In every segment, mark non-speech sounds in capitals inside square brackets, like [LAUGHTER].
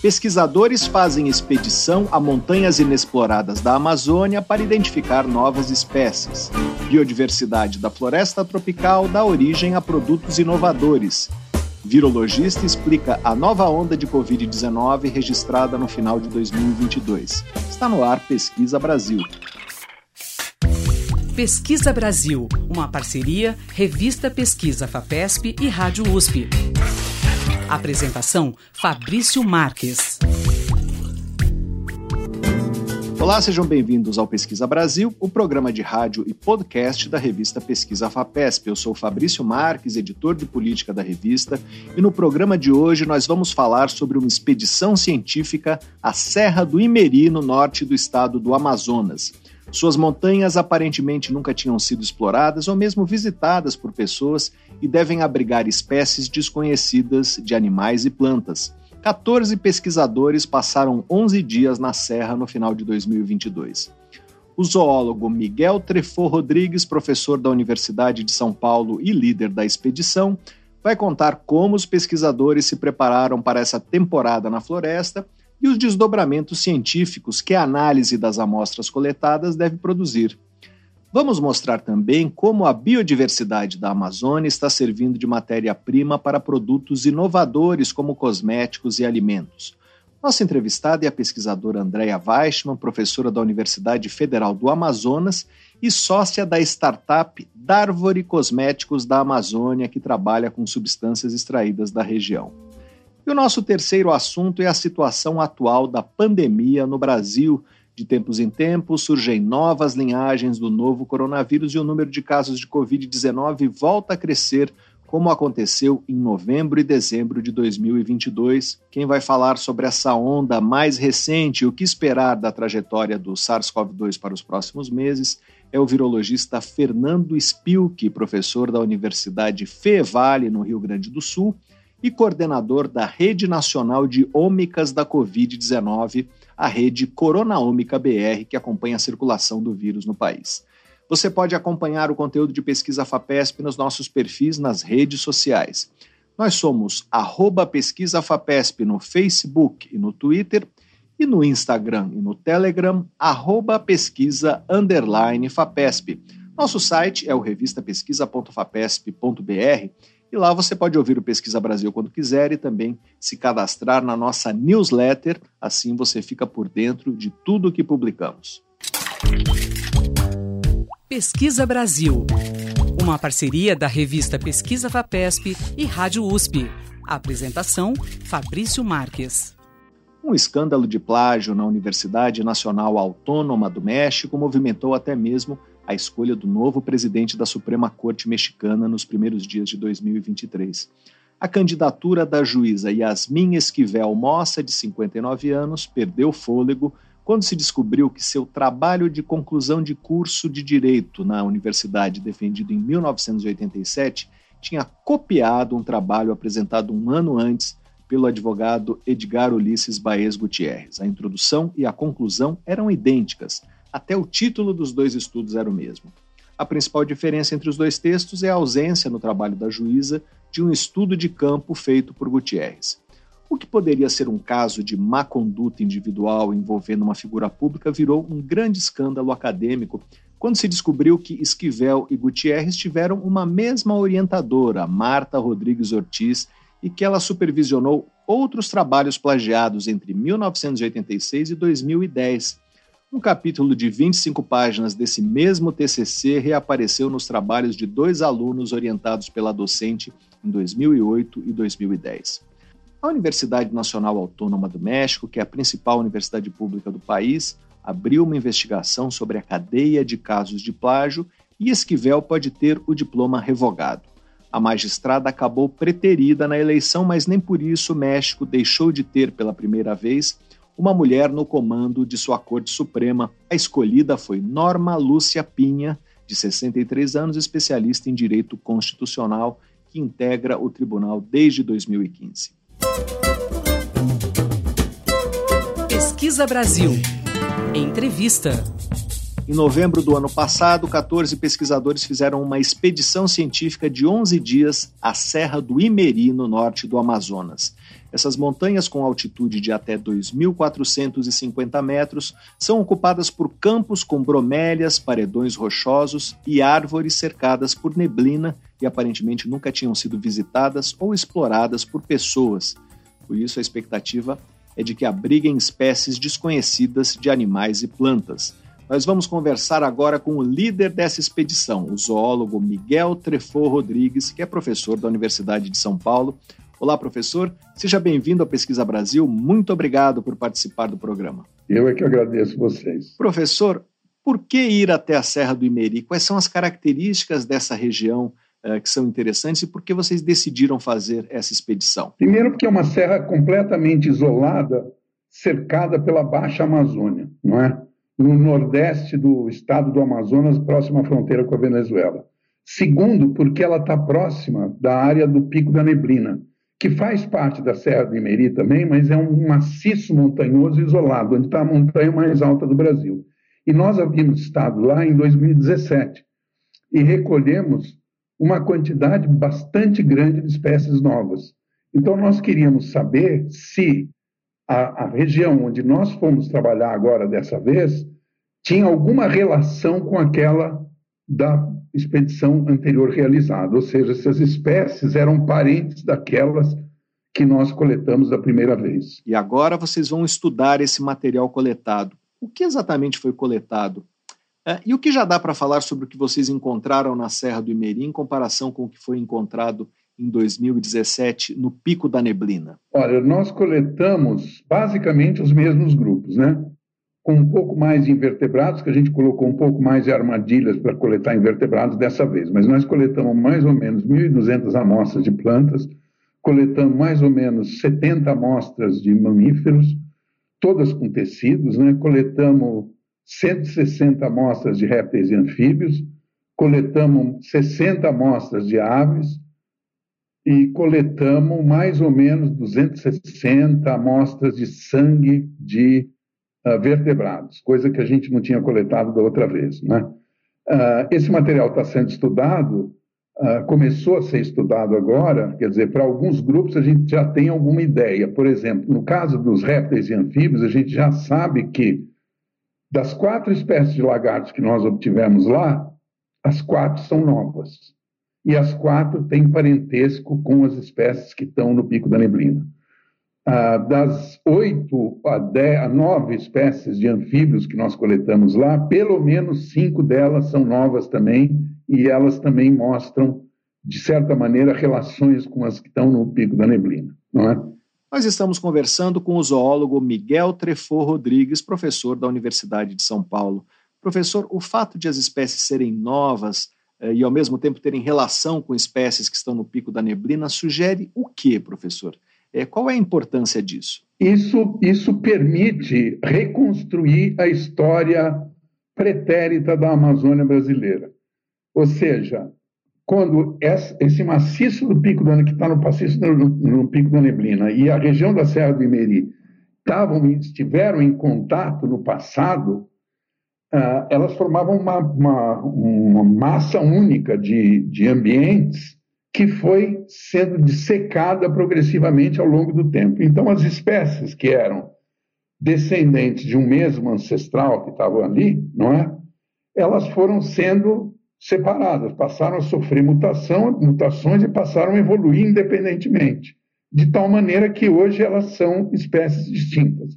Pesquisadores fazem expedição a montanhas inexploradas da Amazônia para identificar novas espécies. Biodiversidade da floresta tropical dá origem a produtos inovadores. Virologista explica a nova onda de Covid-19 registrada no final de 2022. Está no ar Pesquisa Brasil. Pesquisa Brasil, uma parceria Revista Pesquisa FAPESP e Rádio USP. Apresentação: Fabrício Marques. Olá, sejam bem-vindos ao Pesquisa Brasil, o programa de rádio e podcast da revista Pesquisa FAPESP. Eu sou Fabrício Marques, editor de política da revista, e no programa de hoje nós vamos falar sobre uma expedição científica à Serra do Imeri, no norte do estado do Amazonas. Suas montanhas aparentemente nunca tinham sido exploradas ou mesmo visitadas por pessoas e devem abrigar espécies desconhecidas de animais e plantas. 14 pesquisadores passaram 11 dias na Serra no final de 2022. O zoólogo Miguel Trefo Rodrigues, professor da Universidade de São Paulo e líder da expedição, vai contar como os pesquisadores se prepararam para essa temporada na floresta e os desdobramentos científicos que a análise das amostras coletadas deve produzir. Vamos mostrar também como a biodiversidade da Amazônia está servindo de matéria-prima para produtos inovadores como cosméticos e alimentos. Nossa entrevistada é a pesquisadora Andrea Weichmann, professora da Universidade Federal do Amazonas e sócia da startup Darvori Cosméticos da Amazônia, que trabalha com substâncias extraídas da região. E o nosso terceiro assunto é a situação atual da pandemia no Brasil. De tempos em tempos surgem novas linhagens do novo coronavírus e o número de casos de Covid-19 volta a crescer, como aconteceu em novembro e dezembro de 2022. Quem vai falar sobre essa onda mais recente e o que esperar da trajetória do SARS-CoV-2 para os próximos meses é o virologista Fernando Spilke, professor da Universidade FEVALE, no Rio Grande do Sul, e coordenador da Rede Nacional de Ômicas da Covid-19, a rede Corona Ômica BR, que acompanha a circulação do vírus no país. Você pode acompanhar o conteúdo de pesquisa FAPESP nos nossos perfis nas redes sociais. Nós somos arroba pesquisa FAPESP no Facebook e no Twitter, e no Instagram e no Telegram, arroba pesquisa FAPESP. Nosso site é o revistapesquisa.fapesp.br e lá você pode ouvir o Pesquisa Brasil quando quiser e também se cadastrar na nossa newsletter, assim você fica por dentro de tudo o que publicamos. Pesquisa Brasil, uma parceria da revista Pesquisa Vapesp e Rádio USP. A apresentação: Fabrício Marques. Um escândalo de plágio na Universidade Nacional Autônoma do México movimentou até mesmo a escolha do novo presidente da Suprema Corte Mexicana nos primeiros dias de 2023. A candidatura da juíza Yasmin Esquivel Mossa, de 59 anos, perdeu fôlego quando se descobriu que seu trabalho de conclusão de curso de direito na universidade, defendido em 1987, tinha copiado um trabalho apresentado um ano antes pelo advogado Edgar Ulisses Baez Gutierrez. A introdução e a conclusão eram idênticas até o título dos dois estudos era o mesmo. A principal diferença entre os dois textos é a ausência no trabalho da juíza de um estudo de campo feito por Gutierrez. O que poderia ser um caso de má conduta individual envolvendo uma figura pública virou um grande escândalo acadêmico quando se descobriu que Esquivel e Gutierrez tiveram uma mesma orientadora, Marta Rodrigues Ortiz, e que ela supervisionou outros trabalhos plagiados entre 1986 e 2010 um capítulo de 25 páginas desse mesmo TCC reapareceu nos trabalhos de dois alunos orientados pela docente em 2008 e 2010. A Universidade Nacional Autônoma do México, que é a principal universidade pública do país, abriu uma investigação sobre a cadeia de casos de plágio e Esquivel pode ter o diploma revogado. A magistrada acabou preterida na eleição, mas nem por isso o México deixou de ter pela primeira vez uma mulher no comando de sua Corte Suprema. A escolhida foi Norma Lúcia Pinha, de 63 anos, especialista em direito constitucional, que integra o tribunal desde 2015. Pesquisa Brasil. Entrevista. Em novembro do ano passado, 14 pesquisadores fizeram uma expedição científica de 11 dias à Serra do Imeri, no norte do Amazonas. Essas montanhas, com altitude de até 2.450 metros, são ocupadas por campos com bromélias, paredões rochosos e árvores cercadas por neblina e aparentemente nunca tinham sido visitadas ou exploradas por pessoas. Por isso, a expectativa é de que abriguem espécies desconhecidas de animais e plantas. Nós vamos conversar agora com o líder dessa expedição, o zoólogo Miguel Trefo Rodrigues, que é professor da Universidade de São Paulo. Olá, professor. Seja bem-vindo à Pesquisa Brasil. Muito obrigado por participar do programa. Eu é que agradeço vocês. Professor, por que ir até a Serra do Imeri? Quais são as características dessa região uh, que são interessantes e por que vocês decidiram fazer essa expedição? Primeiro, porque é uma serra completamente isolada, cercada pela Baixa Amazônia, não é? no nordeste do estado do Amazonas, próximo à fronteira com a Venezuela. Segundo, porque ela está próxima da área do Pico da Neblina, que faz parte da Serra do Imeri também, mas é um maciço montanhoso isolado, onde está a montanha mais alta do Brasil. E nós havíamos estado lá em 2017 e recolhemos uma quantidade bastante grande de espécies novas. Então, nós queríamos saber se a, a região onde nós fomos trabalhar agora dessa vez tinha alguma relação com aquela da expedição anterior realizada, ou seja, essas espécies eram parentes daquelas que nós coletamos da primeira vez. E agora vocês vão estudar esse material coletado. O que exatamente foi coletado? É, e o que já dá para falar sobre o que vocês encontraram na Serra do Imeri em comparação com o que foi encontrado em 2017 no Pico da Neblina? Olha, nós coletamos basicamente os mesmos grupos, né? Com um pouco mais de invertebrados, que a gente colocou um pouco mais de armadilhas para coletar invertebrados dessa vez, mas nós coletamos mais ou menos 1.200 amostras de plantas, coletamos mais ou menos 70 amostras de mamíferos, todas com tecidos, né? Coletamos 160 amostras de répteis e anfíbios, coletamos 60 amostras de aves, e coletamos mais ou menos 260 amostras de sangue de uh, vertebrados, coisa que a gente não tinha coletado da outra vez. Né? Uh, esse material está sendo estudado, uh, começou a ser estudado agora, quer dizer, para alguns grupos a gente já tem alguma ideia. Por exemplo, no caso dos répteis e anfíbios, a gente já sabe que das quatro espécies de lagartos que nós obtivemos lá, as quatro são novas e as quatro têm parentesco com as espécies que estão no Pico da Neblina. Ah, das oito a, a nove espécies de anfíbios que nós coletamos lá, pelo menos cinco delas são novas também, e elas também mostram, de certa maneira, relações com as que estão no Pico da Neblina, não é? Nós estamos conversando com o zoólogo Miguel Trefo Rodrigues, professor da Universidade de São Paulo. Professor, o fato de as espécies serem novas eh, e ao mesmo tempo terem relação com espécies que estão no pico da neblina, sugere o que, professor? É, qual é a importância disso? Isso, isso permite reconstruir a história pretérita da Amazônia brasileira. Ou seja, quando esse maciço do Pico da que está no, no, no, Pico da Neblina e a região da Serra do Imeri estiveram em contato no passado, uh, elas formavam uma, uma, uma massa única de, de ambientes que foi sendo dissecada progressivamente ao longo do tempo. Então, as espécies que eram descendentes de um mesmo ancestral que estavam ali, não é? Elas foram sendo separadas, passaram a sofrer mutação, mutações e passaram a evoluir independentemente, de tal maneira que hoje elas são espécies distintas.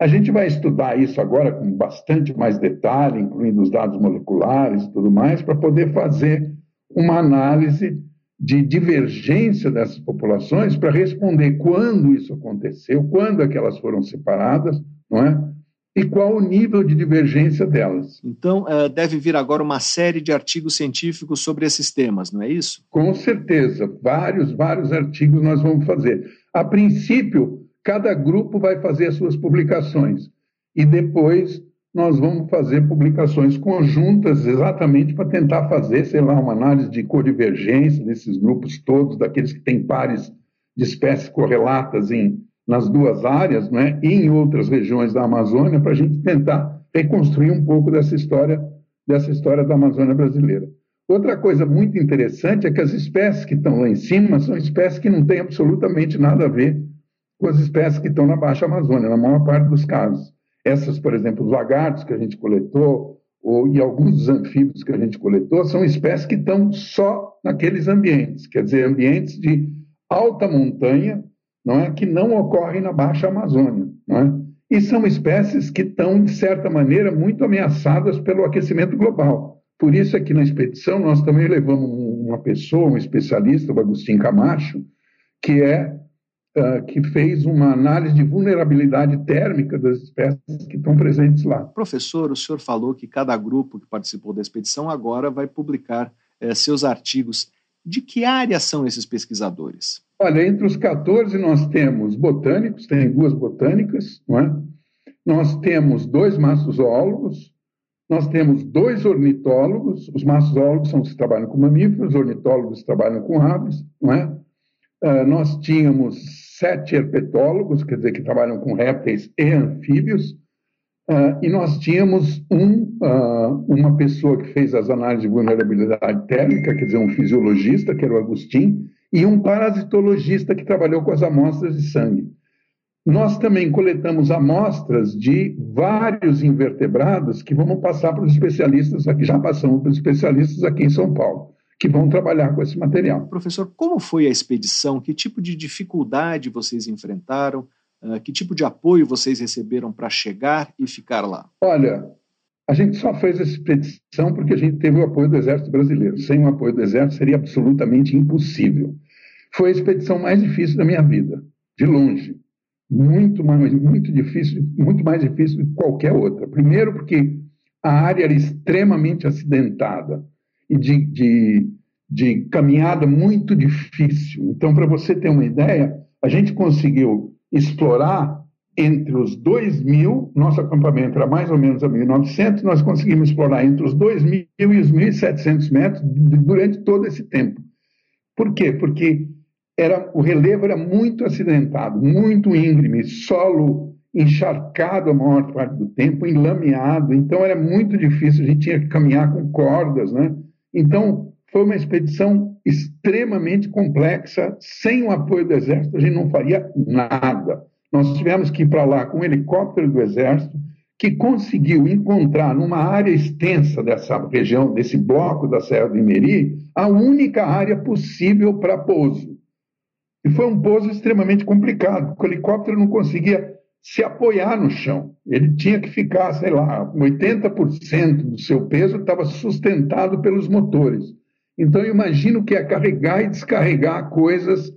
A gente vai estudar isso agora com bastante mais detalhe, incluindo os dados moleculares e tudo mais, para poder fazer uma análise de divergência dessas populações para responder quando isso aconteceu, quando é que elas foram separadas, não é? E qual o nível de divergência delas. Então, eh, deve vir agora uma série de artigos científicos sobre esses temas, não é isso? Com certeza. Vários, vários artigos nós vamos fazer. A princípio, cada grupo vai fazer as suas publicações. E depois nós vamos fazer publicações conjuntas exatamente para tentar fazer, sei lá, uma análise de codivergência desses grupos todos, daqueles que têm pares de espécies correlatas em, nas duas áreas, né, e em outras regiões da Amazônia, para a gente tentar reconstruir um pouco dessa história dessa história da Amazônia brasileira. Outra coisa muito interessante é que as espécies que estão lá em cima são espécies que não têm absolutamente nada a ver com as espécies que estão na Baixa Amazônia, na maior parte dos casos. Essas, por exemplo, os lagartos que a gente coletou, ou, e alguns dos anfíbios que a gente coletou, são espécies que estão só naqueles ambientes, quer dizer, ambientes de alta montanha, não é, que não ocorrem na Baixa Amazônia, não é? E são espécies que estão, de certa maneira, muito ameaçadas pelo aquecimento global. Por isso, aqui na expedição, nós também levamos uma pessoa, um especialista, o Agostinho Camacho, que é uh, que fez uma análise de vulnerabilidade térmica das espécies que estão presentes lá. Professor, o senhor falou que cada grupo que participou da expedição agora vai publicar eh, seus artigos. De que área são esses pesquisadores? Olha, entre os 14 nós temos botânicos, tem duas botânicas, não é? Nós temos dois massozoólogos, nós temos dois ornitólogos, os massozoólogos são os que trabalham com mamíferos, os ornitólogos trabalham com aves, não é? Uh, nós tínhamos sete herpetólogos, quer dizer, que trabalham com répteis e anfíbios, uh, e nós tínhamos um, uh, uma pessoa que fez as análises de vulnerabilidade térmica, quer dizer, um fisiologista, que era o Agostinho, e um parasitologista que trabalhou com as amostras de sangue. Nós também coletamos amostras de vários invertebrados que vamos passar para os especialistas aqui, já passamos para os especialistas aqui em São Paulo que vão trabalhar com esse material. Professor, como foi a expedição? Que tipo de dificuldade vocês enfrentaram? Uh, que tipo de apoio vocês receberam para chegar e ficar lá? Olha, a gente só fez essa expedição porque a gente teve o apoio do Exército Brasileiro. Sem o apoio do Exército seria absolutamente impossível. Foi a expedição mais difícil da minha vida, de longe. Muito mais, muito difícil, muito mais difícil do que qualquer outra. Primeiro porque a área era extremamente acidentada e de, de, de caminhada muito difícil. Então, para você ter uma ideia, a gente conseguiu explorar entre os 2.000, nosso acampamento era mais ou menos a 1.900, nós conseguimos explorar entre os 2.000 e os 1.700 metros durante todo esse tempo. Por quê? Porque era, o relevo era muito acidentado, muito íngreme, solo encharcado a maior parte do tempo, enlameado, então era muito difícil, a gente tinha que caminhar com cordas, né? Então, foi uma expedição extremamente complexa, sem o apoio do Exército, a gente não faria nada. Nós tivemos que ir para lá com um helicóptero do Exército, que conseguiu encontrar numa área extensa dessa região, desse bloco da Serra do Imeri, a única área possível para pouso. E foi um pouso extremamente complicado, porque o helicóptero não conseguia se apoiar no chão. Ele tinha que ficar, sei lá, 80% do seu peso estava sustentado pelos motores. Então, imagino que é carregar e descarregar coisas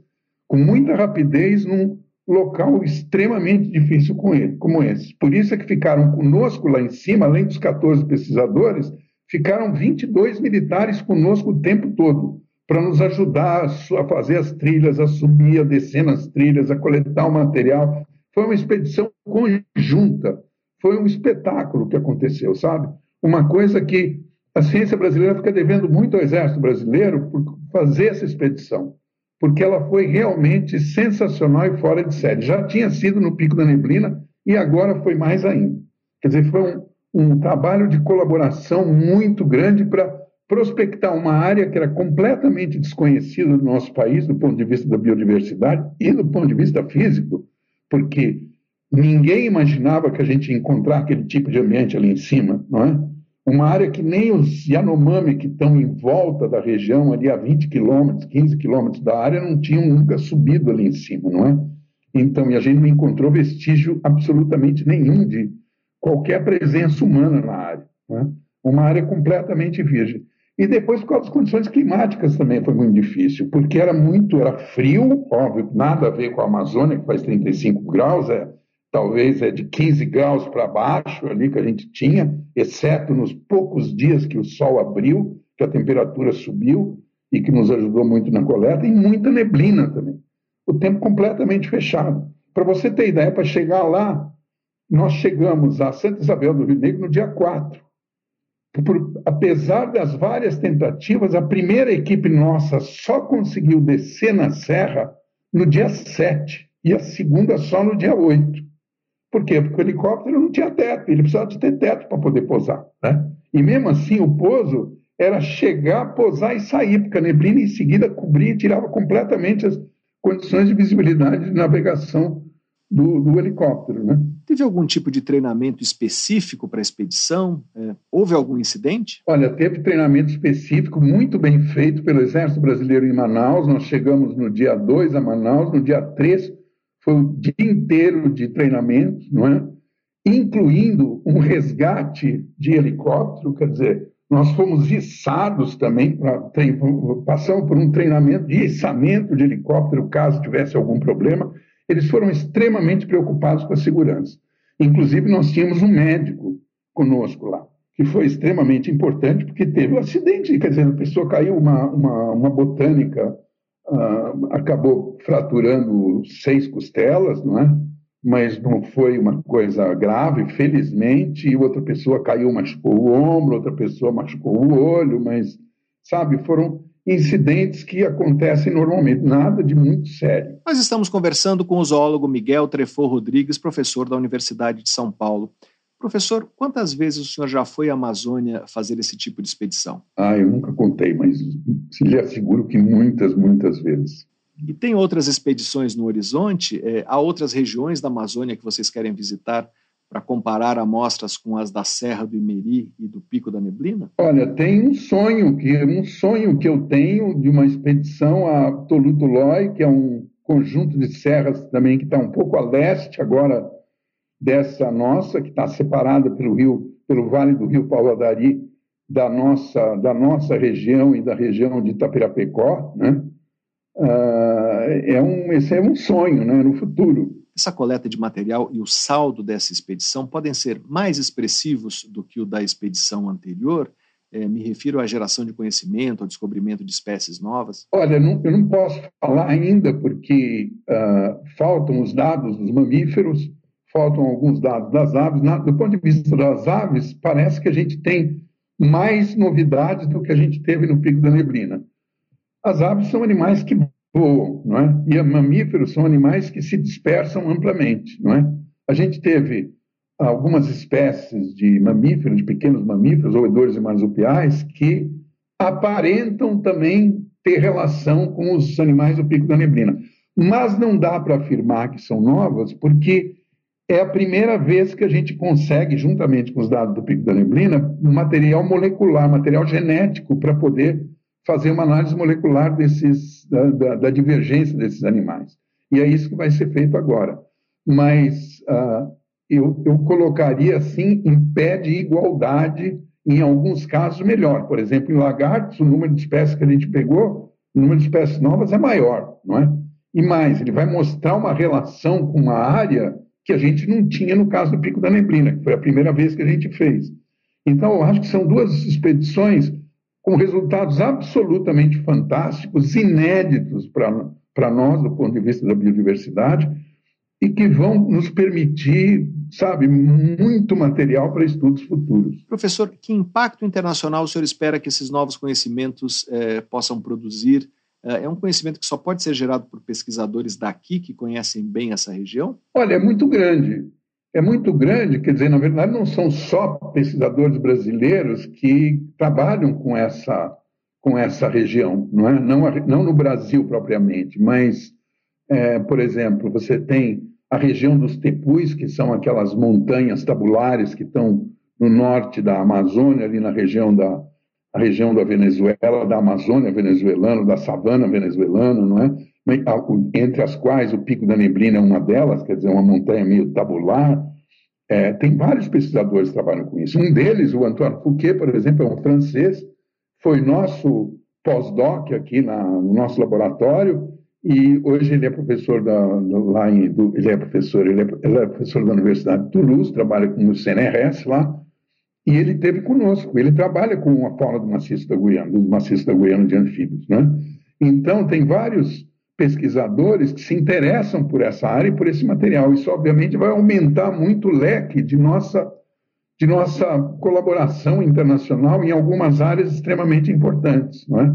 com muita rapidez num local extremamente difícil como esse. Por isso é que ficaram conosco lá em cima, além dos 14 pesquisadores, ficaram 22 militares conosco o tempo todo, para nos ajudar a fazer as trilhas, a subir, a descer nas trilhas, a coletar o material. Foi uma expedição conjunta, foi um espetáculo que aconteceu, sabe? Uma coisa que a ciência brasileira fica devendo muito ao Exército Brasileiro por fazer essa expedição, porque ela foi realmente sensacional e fora de série. Já tinha sido no Pico da Neblina e agora foi mais ainda. Quer dizer, foi um, um trabalho de colaboração muito grande para prospectar uma área que era completamente desconhecida no nosso país, do ponto de vista da biodiversidade e do ponto de vista físico porque ninguém imaginava que a gente ia encontrar aquele tipo de ambiente ali em cima, não é? Uma área que nem os Yanomami que estão em volta da região, ali a 20 quilômetros, 15 quilômetros da área, não tinham nunca subido ali em cima, não é? Então, e a gente não encontrou vestígio absolutamente nenhum de qualquer presença humana na área. É? Uma área completamente virgem. E depois, por causa das condições climáticas também foi muito difícil, porque era muito, era frio, óbvio, nada a ver com a Amazônia, que faz 35 graus, é, talvez é de 15 graus para baixo ali que a gente tinha, exceto nos poucos dias que o sol abriu, que a temperatura subiu e que nos ajudou muito na coleta, e muita neblina também. O tempo completamente fechado. Para você ter ideia, para chegar lá, nós chegamos a Santa Isabel do Rio Negro no dia 4 por, apesar das várias tentativas, a primeira equipe nossa só conseguiu descer na serra no dia 7 e a segunda só no dia 8. Por quê? Porque o helicóptero não tinha teto, ele precisava de ter teto para poder pousar. Né? E mesmo assim, o pouso era chegar, pousar e sair, porque a neblina em seguida cobria e tirava completamente as condições de visibilidade de navegação do, do helicóptero. Né? Teve algum tipo de treinamento específico para a expedição? É, houve algum incidente? Olha, teve treinamento específico muito bem feito pelo Exército Brasileiro em Manaus. Nós chegamos no dia 2 a Manaus, no dia 3 foi o dia inteiro de treinamento, não é? incluindo um resgate de helicóptero, quer dizer, nós fomos içados também, passamos por um treinamento de içamento de helicóptero, caso tivesse algum problema. Eles foram extremamente preocupados com a segurança. Inclusive, nós tínhamos um médico conosco lá, que foi extremamente importante, porque teve um acidente, quer dizer, a pessoa caiu, uma, uma, uma botânica uh, acabou fraturando seis costelas, não é? mas não foi uma coisa grave, felizmente, outra pessoa caiu, machucou o ombro, outra pessoa machucou o olho, mas, sabe, foram incidentes que acontecem normalmente, nada de muito sério. Nós estamos conversando com o zoólogo Miguel Trefor Rodrigues, professor da Universidade de São Paulo. Professor, quantas vezes o senhor já foi à Amazônia fazer esse tipo de expedição? Ah, eu nunca contei, mas lhe asseguro que muitas, muitas vezes. E tem outras expedições no horizonte? É, há outras regiões da Amazônia que vocês querem visitar para comparar amostras com as da Serra do Imeri e do Pico da Neblina? Olha, tem um sonho que um sonho que eu tenho de uma expedição a Tolutolói, que é um conjunto de serras também que está um pouco a leste agora dessa nossa, que está separada pelo rio, pelo Vale do Rio Pauladari, da nossa, da nossa região e da região de Itapirapecó, né? Uh, é um, esse é um sonho né, no futuro. Essa coleta de material e o saldo dessa expedição podem ser mais expressivos do que o da expedição anterior? É, me refiro à geração de conhecimento, ao descobrimento de espécies novas? Olha, não, eu não posso falar ainda porque uh, faltam os dados dos mamíferos, faltam alguns dados das aves. Na, do ponto de vista das aves, parece que a gente tem mais novidades do que a gente teve no Pico da Neblina. As aves são animais que voam, não é? E mamíferos são animais que se dispersam amplamente, não é? A gente teve algumas espécies de mamíferos, de pequenos mamíferos, roedores e marsupiais, que aparentam também ter relação com os animais do Pico da Neblina. Mas não dá para afirmar que são novas, porque é a primeira vez que a gente consegue, juntamente com os dados do Pico da Neblina, material molecular, material genético, para poder fazer uma análise molecular desses, da, da, da, divergência desses animais. E é isso que vai ser feito agora. Mas uh, eu, eu colocaria, assim, em pé de igualdade, em alguns casos, melhor. Por exemplo, em lagartos, o número de espécies que a gente pegou, o número de espécies novas é maior, não é? E mais, ele vai mostrar uma relação com uma área que a gente não tinha no caso do Pico da Neblina, que foi a primeira vez que a gente fez. Então, eu acho que são duas expedições com resultados absolutamente fantásticos, inéditos para nós, do ponto de vista da biodiversidade, e que vão nos permitir, sabe, muito material para estudos futuros. Professor, que impacto internacional o senhor espera que esses novos conhecimentos eh, possam produzir? Eh, é um conhecimento que só pode ser gerado por pesquisadores daqui que conhecem bem essa região? Olha, é muito grande é muito grande, quer dizer, na verdade, não são só pesquisadores brasileiros que trabalham com essa, com essa região, não, é? não, não no Brasil propriamente, mas, é, por exemplo, você tem a região dos Tepus, que são aquelas montanhas tabulares que estão no norte da Amazônia, ali na região da, a região da Venezuela, da Amazônia venezuelana, da savana venezuelana, não é? entre as quais o Pico da Neblina é uma delas, quer dizer, uma montanha meio tabular. É, tem vários pesquisadores que trabalham com isso. Um deles, o Antoine Fouquet, por exemplo, é um francês, foi nosso pós-doc aqui na, no nosso laboratório e hoje ele é professor da, lá em, do, ele é professor, ele é, ele é, professor da Universidade de Toulouse, trabalha com o CNRS lá e ele teve conosco. Ele trabalha com a fauna do maciço da Guiana, dos maciços da Guiana de anfíbios, né? Então tem vários pesquisadores que se interessam por essa área e por esse material. Isso, obviamente, vai aumentar muito o leque de nossa, de nossa colaboração internacional em algumas áreas extremamente importantes. Não é?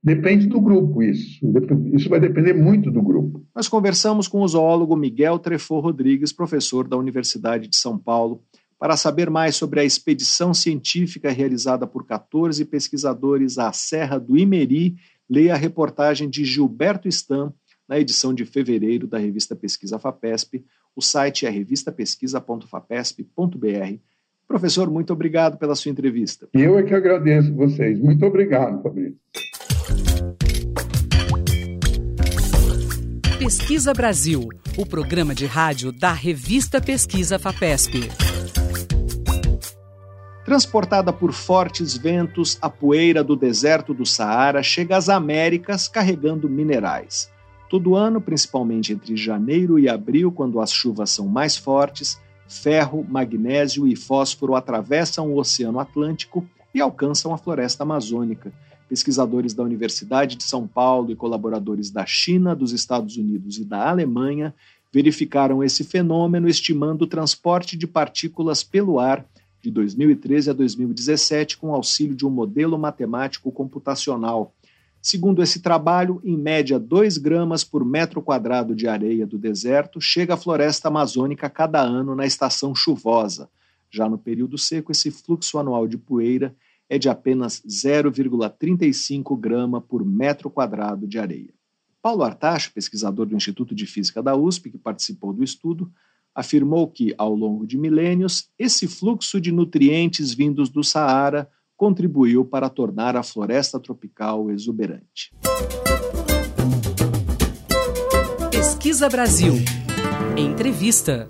Depende do grupo, isso. Isso vai depender muito do grupo. Nós conversamos com o zoólogo Miguel Trefor Rodrigues, professor da Universidade de São Paulo. Para saber mais sobre a expedição científica realizada por 14 pesquisadores à Serra do Imeri, leia a reportagem de Gilberto Stam na edição de fevereiro da revista Pesquisa FAPESP. O site é revistapesquisa.fapesp.br. Professor, muito obrigado pela sua entrevista. Eu é que agradeço vocês. Muito obrigado, Fabrício. Pesquisa Brasil, o programa de rádio da revista Pesquisa FAPESP. Transportada por fortes ventos, a poeira do deserto do Saara chega às Américas carregando minerais. Todo ano, principalmente entre janeiro e abril, quando as chuvas são mais fortes, ferro, magnésio e fósforo atravessam o Oceano Atlântico e alcançam a floresta amazônica. Pesquisadores da Universidade de São Paulo e colaboradores da China, dos Estados Unidos e da Alemanha verificaram esse fenômeno, estimando o transporte de partículas pelo ar de 2013 a 2017 com auxílio de um modelo matemático computacional. Segundo esse trabalho, em média 2 gramas por metro quadrado de areia do deserto chega à floresta amazônica cada ano na estação chuvosa. Já no período seco, esse fluxo anual de poeira é de apenas 0,35 grama por metro quadrado de areia. Paulo Artacho, pesquisador do Instituto de Física da USP, que participou do estudo, afirmou que, ao longo de milênios, esse fluxo de nutrientes vindos do Saara contribuiu para tornar a floresta tropical exuberante. Pesquisa Brasil. Entrevista.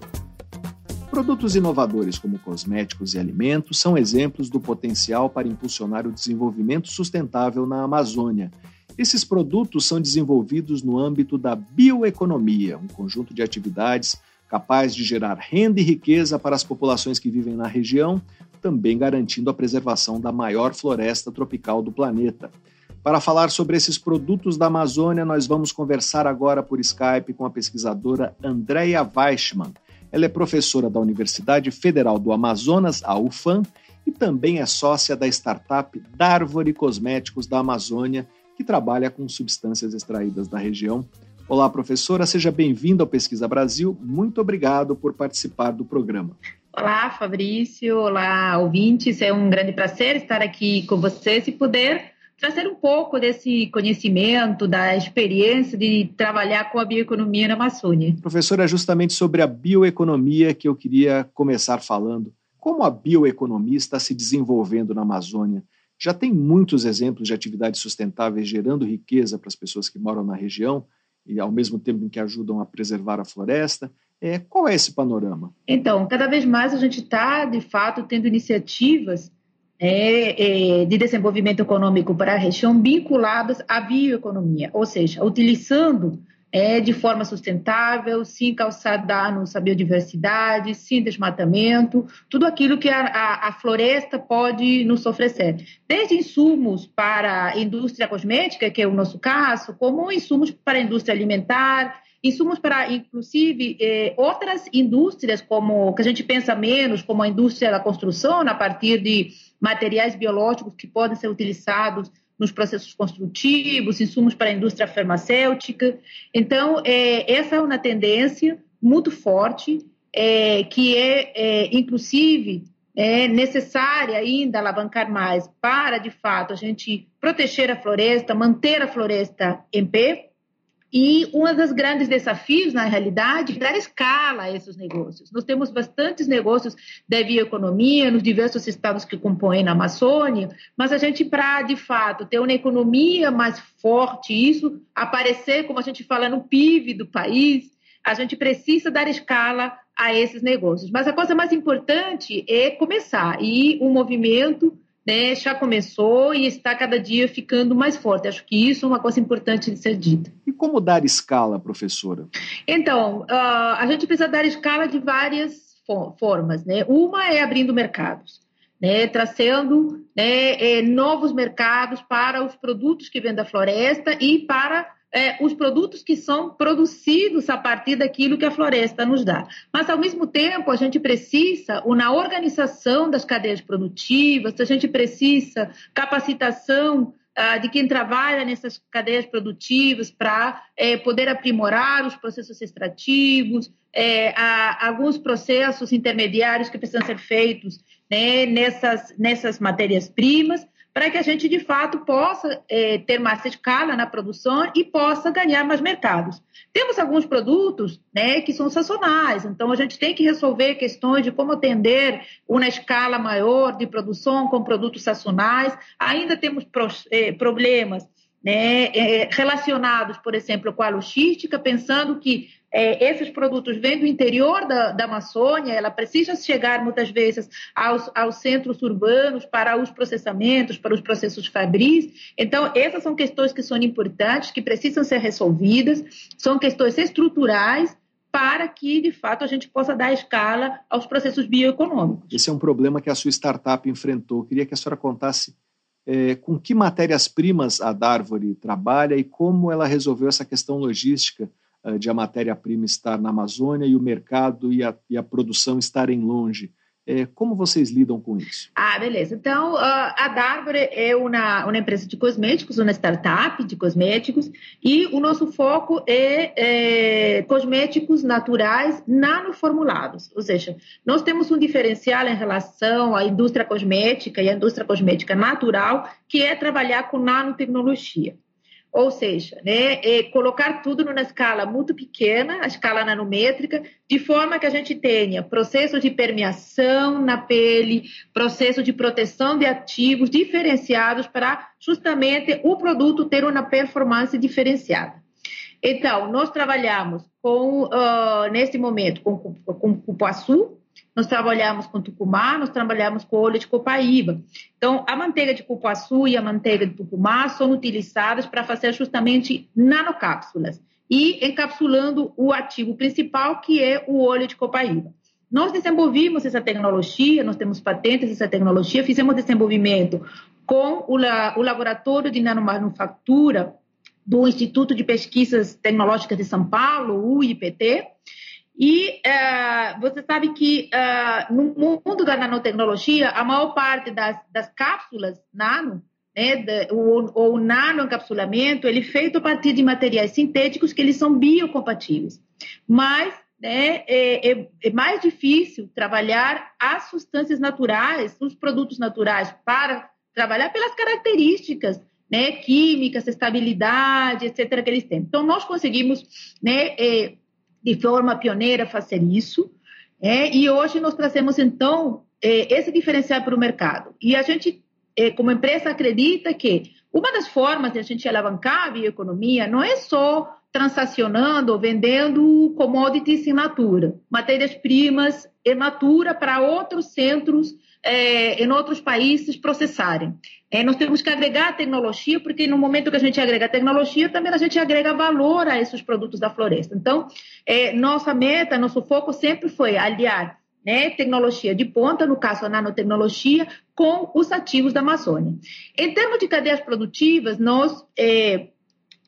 Produtos inovadores como cosméticos e alimentos são exemplos do potencial para impulsionar o desenvolvimento sustentável na Amazônia. Esses produtos são desenvolvidos no âmbito da bioeconomia, um conjunto de atividades capaz de gerar renda e riqueza para as populações que vivem na região, também garantindo a preservação da maior floresta tropical do planeta. Para falar sobre esses produtos da Amazônia, nós vamos conversar agora por Skype com a pesquisadora Andrea Weichmann. Ela é professora da Universidade Federal do Amazonas, a UFAM, e também é sócia da startup Darvore Cosméticos da Amazônia, que trabalha com substâncias extraídas da região Olá, professora, seja bem-vinda ao Pesquisa Brasil. Muito obrigado por participar do programa. Olá, Fabrício. Olá, ouvintes. É um grande prazer estar aqui com vocês e poder trazer um pouco desse conhecimento, da experiência de trabalhar com a bioeconomia na Amazônia. Professora, é justamente sobre a bioeconomia que eu queria começar falando. Como a bioeconomia está se desenvolvendo na Amazônia? Já tem muitos exemplos de atividades sustentáveis gerando riqueza para as pessoas que moram na região, e ao mesmo tempo em que ajudam a preservar a floresta. É, qual é esse panorama? Então, cada vez mais a gente está, de fato, tendo iniciativas é, é, de desenvolvimento econômico para a região vinculadas à bioeconomia, ou seja, utilizando é, de forma sustentável, sem causar danos à biodiversidade, sem desmatamento, tudo aquilo que a, a, a, floresta pode nos oferecer. Desde insumos para a indústria cosmética, que é o nosso caso, como insumos para a indústria alimentar, insumos para, inclusive, eh, outras indústrias, como que a gente pensa menos, como a indústria da construção, a partir de materiais biológicos que podem ser utilizados nos processos construtivos, insumos para a indústria farmacêutica. Então, é, essa é uma tendência muito forte, é, que é, é, inclusive, é necessária ainda alavancar mais para, de fato, a gente proteger a floresta, manter a floresta em pé, e um dos grandes desafios, na realidade, é dar escala a esses negócios. Nós temos bastantes negócios de bioeconomia nos diversos estados que compõem a Amazônia, mas a gente, para, de fato, ter uma economia mais forte, isso aparecer, como a gente fala, no PIB do país, a gente precisa dar escala a esses negócios. Mas a coisa mais importante é começar. E o movimento né, já começou e está cada dia ficando mais forte. Acho que isso é uma coisa importante de ser dita. E como dar escala, professora? Então, uh, a gente precisa dar escala de várias formas. Né? Uma é abrindo mercados. Né, trazendo né, eh, novos mercados para os produtos que vêm da floresta e para é, os produtos que são produzidos a partir daquilo que a floresta nos dá. Mas, ao mesmo tempo, a gente precisa, na organização das cadeias produtivas, a gente precisa capacitação uh, de quem trabalha nessas cadeias produtivas para é, poder aprimorar os processos extrativos, é, alguns processos intermediários que precisam ser feitos né, nessas, nessas matérias-primas, para que a gente, de fato, possa é, ter mais escala na produção e possa ganhar mais mercados. Temos alguns produtos né, que são sazonais, então a gente tem que resolver questões de como atender uma escala maior de produção com produtos sazonais. Ainda temos é, problemas né, é, relacionados, por exemplo, com a logística, pensando que é, esses produtos vêm do interior da, da Amazônia, ela precisa chegar muitas vezes aos, aos centros urbanos para os processamentos, para os processos fabris. Então, essas são questões que são importantes, que precisam ser resolvidas, são questões estruturais para que, de fato, a gente possa dar escala aos processos bioeconômicos. Esse é um problema que a sua startup enfrentou. Queria que a senhora contasse é, com que matérias-primas a Darvore trabalha e como ela resolveu essa questão logística de a matéria-prima estar na Amazônia e o mercado e a, e a produção estarem longe. É, como vocês lidam com isso? Ah, beleza. Então, a Darbore é uma, uma empresa de cosméticos, uma startup de cosméticos, e o nosso foco é, é cosméticos naturais nanoformulados. Ou seja, nós temos um diferencial em relação à indústria cosmética e à indústria cosmética natural, que é trabalhar com nanotecnologia. Ou seja, né, é colocar tudo numa escala muito pequena, a escala nanométrica, de forma que a gente tenha processo de permeação na pele, processo de proteção de ativos diferenciados para justamente o produto ter uma performance diferenciada. Então, nós trabalhamos com, uh, neste momento, com, com cupuaçu, nós trabalhamos com tucumá, nós trabalhamos com óleo de copaíba. Então, a manteiga de cupuaçu e a manteiga de tucumá são utilizadas para fazer justamente nanocápsulas e encapsulando o ativo principal, que é o óleo de copaíba. Nós desenvolvimos essa tecnologia, nós temos patentes dessa tecnologia, fizemos desenvolvimento com o, o Laboratório de Nanomanufatura do Instituto de Pesquisas Tecnológicas de São Paulo, o IPT, e uh, você sabe que uh, no mundo da nanotecnologia, a maior parte das, das cápsulas nano, né, de, o, o nanoencapsulamento, ele é feito a partir de materiais sintéticos que eles são biocompatíveis. Mas né, é, é, é, mais difícil trabalhar as substâncias naturais, os produtos naturais, para trabalhar pelas características né, químicas, estabilidade, etc., que eles têm. Então, nós conseguimos né, é, de forma pioneira fazer isso. É, e hoje nós trazemos, então, é, esse diferencial para o mercado. E a gente, é, como empresa, acredita que uma das formas de a gente alavancar a bioeconomia não é só transacionando ou vendendo commodities in natura, matérias-primas in natura para outros centros é, em outros países processarem. É, nós temos que agregar tecnologia, porque no momento que a gente agrega tecnologia, também a gente agrega valor a esses produtos da floresta. Então, é, nossa meta, nosso foco sempre foi aliar né, tecnologia de ponta, no caso a nanotecnologia, com os ativos da Amazônia. Em termos de cadeias produtivas, nós é,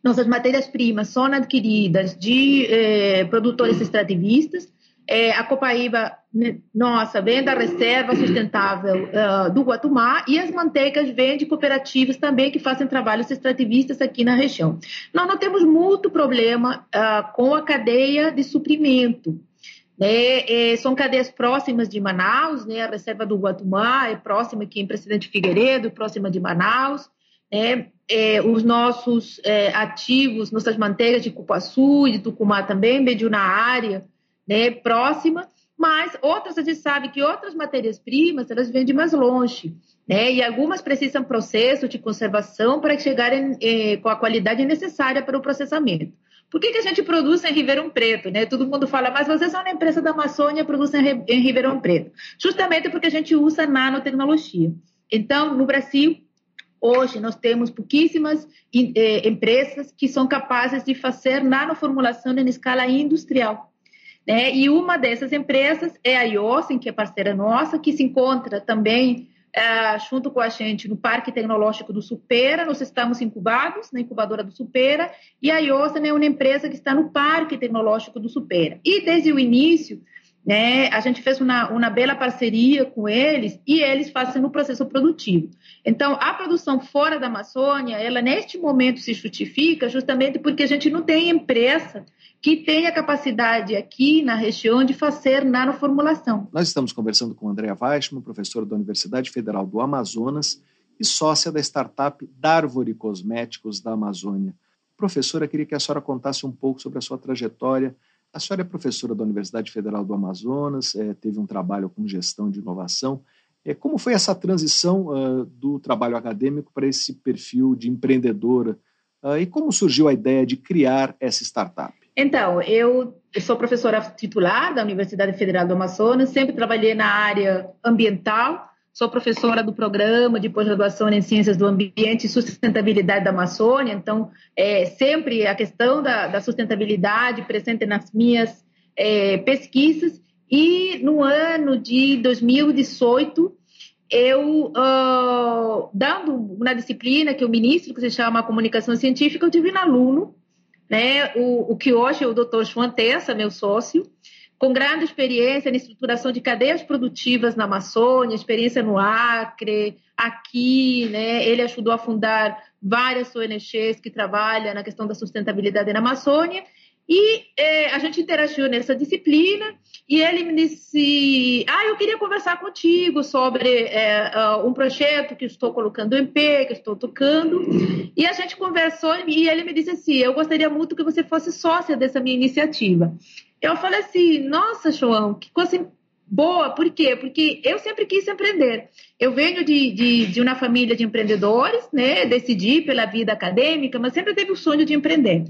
nossas matérias-primas são adquiridas de é, produtores extrativistas, é, a Copaíba, né, nossa, vem da reserva sustentável uh, do Guatumá e as manteigas vêm de cooperativas também que fazem trabalhos extrativistas aqui na região. Nós não temos muito problema uh, com a cadeia de suprimento. Né? É, são cadeias próximas de Manaus, né? a reserva do Guatumá é próxima aqui em Presidente Figueiredo, próxima de Manaus. Né? É, os nossos é, ativos, nossas manteigas de Cupuaçu e de Tucumá também, meio na área, né, próxima, mas outras a gente sabe que outras matérias-primas elas vêm de mais longe, né, e algumas precisam processo de conservação para chegarem eh, com a qualidade necessária para o processamento. Por que, que a gente produz em Ribeirão Preto? Né? Todo mundo fala, mas vocês são uma empresa da Amazônia produzem em Ribeirão Preto. Justamente porque a gente usa nanotecnologia. Então, no Brasil, hoje nós temos pouquíssimas eh, empresas que são capazes de fazer nanoformulação em escala industrial. Né? E uma dessas empresas é a IOSEN, que é parceira nossa, que se encontra também é, junto com a gente no Parque Tecnológico do Supera. Nós estamos incubados na incubadora do Supera e a IOSEN é uma empresa que está no Parque Tecnológico do Supera. E desde o início, né, a gente fez uma, uma bela parceria com eles e eles fazem o processo produtivo. Então, a produção fora da Amazônia, ela neste momento se justifica justamente porque a gente não tem empresa que tenha capacidade aqui na região de fazer nanoformulação. Nós estamos conversando com Andréa Weichmann, professora da Universidade Federal do Amazonas e sócia da startup Darvori Cosméticos da Amazônia. Professora, queria que a senhora contasse um pouco sobre a sua trajetória a senhora é professora da Universidade Federal do Amazonas, é, teve um trabalho com gestão de inovação. É, como foi essa transição uh, do trabalho acadêmico para esse perfil de empreendedora? Uh, e como surgiu a ideia de criar essa startup? Então, eu sou professora titular da Universidade Federal do Amazonas, sempre trabalhei na área ambiental, Sou professora do programa de pós-graduação em Ciências do Ambiente e Sustentabilidade da Amazônia, então, é, sempre a questão da, da sustentabilidade presente nas minhas é, pesquisas. E no ano de 2018, eu, uh, dando uma disciplina que eu ministro, que se chama Comunicação Científica, eu tive um aluno, né, o, o que hoje é o doutor João Tessa, meu sócio, com grande experiência na estruturação de cadeias produtivas na Amazônia, experiência no Acre, aqui, né? Ele ajudou a fundar várias ONGs que trabalham na questão da sustentabilidade na Amazônia. E eh, a gente interagiu nessa disciplina e ele me disse: Ah, eu queria conversar contigo sobre uh, um projeto que estou colocando em pé, que estou tocando. E a gente conversou e ele me disse assim: Eu gostaria muito que você fosse sócia dessa minha iniciativa. Eu falei assim, nossa, João, que coisa boa. Por quê? Porque eu sempre quis empreender. Eu venho de, de, de uma família de empreendedores, né? Decidi pela vida acadêmica, mas sempre teve o sonho de empreender.